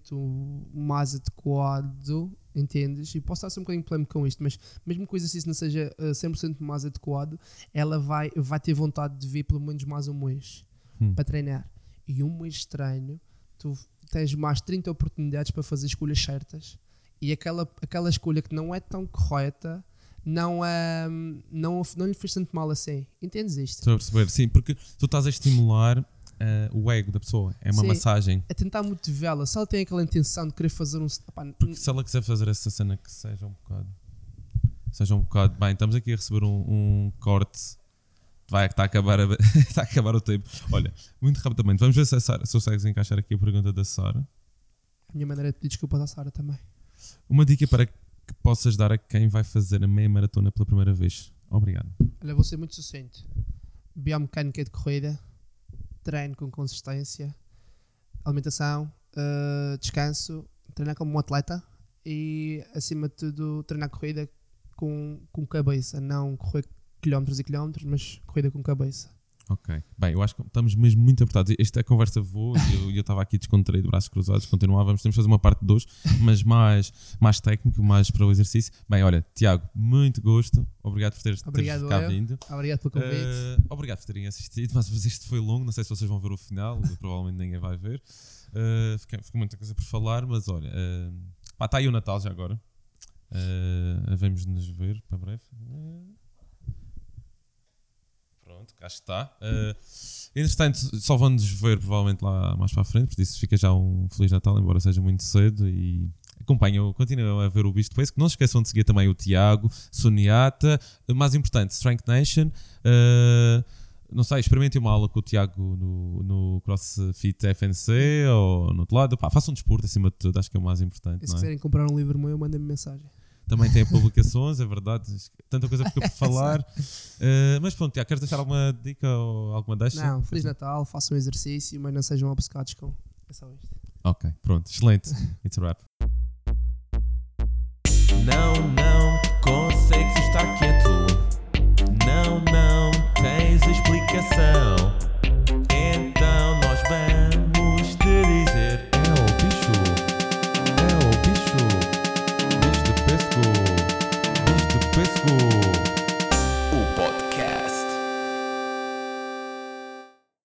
Speaker 2: mais adequado, entendes? E posso estar um bocadinho polémico com isto, mas mesmo que o exercício não seja uh, eh, 100% mais adequado, ela vai, vai ter vontade de vir pelo menos mais um mês hum. para treinar. E um mês de treino, tu tens mais 30 oportunidades para fazer escolhas certas. E aquela, aquela escolha que não é tão correta não, um, não, não lhe fez tanto mal assim. Entendes isto?
Speaker 1: Estou a perceber, sim, porque tu estás a estimular uh, o ego da pessoa. É uma sim, massagem.
Speaker 2: É tentar motivá-la. Se ela tem aquela intenção de querer fazer um.
Speaker 1: Opa, porque se ela quiser fazer essa cena que seja um bocado. Seja um bocado. Bem, estamos aqui a receber um, um corte. Vai, está a, acabar a, está a acabar o tempo. Olha, muito rapidamente, vamos ver se, a Sarah, se consegues encaixar aqui a pergunta da Sara.
Speaker 2: A minha maneira de pedir desculpa da Sara também.
Speaker 1: Uma dica para que possas dar a quem vai fazer a meia maratona pela primeira vez? Obrigado.
Speaker 2: Olha, vou ser muito sucinto. Biomecânica de corrida, treino com consistência, alimentação, uh, descanso, treinar como um atleta e, acima de tudo, treinar corrida com, com cabeça, não correr quilómetros e quilómetros, mas corrida com cabeça.
Speaker 1: Ok. Bem, eu acho que estamos mesmo muito apertados. Esta conversa voou e eu estava aqui descontraído, braços cruzados, continuávamos. Temos de fazer uma parte 2, mas mais, mais técnico, mais para o exercício. Bem, olha, Tiago, muito gosto. Obrigado por teres,
Speaker 2: obrigado
Speaker 1: teres cá vindo.
Speaker 2: Obrigado pelo convite.
Speaker 1: Uh, obrigado por terem assistido. Mas, isto foi longo, não sei se vocês vão ver o final, provavelmente ninguém vai ver. Uh, ficou, ficou muita coisa por falar, mas olha, uh, pá, está aí o Natal já agora. Uh, vamos nos ver para breve. Uh, Pronto, cá está. Uh, entretanto, só vão-nos ver provavelmente lá mais para a frente, por isso fica já um Feliz Natal, embora seja muito cedo. E acompanham, continuem a ver o Place. Que não se esqueçam de seguir também o Tiago, Soniata, mais importante, Strength Nation. Uh, não sei, experimentem uma aula com o Tiago no, no CrossFit FNC ou no outro lado. Pá, façam um desporto acima de tudo, acho que é o mais importante.
Speaker 2: E se
Speaker 1: é?
Speaker 2: quiserem comprar um livro meu, mandem-me mensagem.
Speaker 1: Também tem publicações, é verdade. Tanta coisa porque eu por falar. Uh, mas pronto, Tiago, queres deixar alguma dica ou alguma deixa?
Speaker 2: Não, Feliz Natal, façam exercício, mas não sejam obcecados com. É só isto.
Speaker 1: Ok, pronto, excelente. It's a wrap.
Speaker 3: Não, não consegues estar quieto. Não, não tens explicação.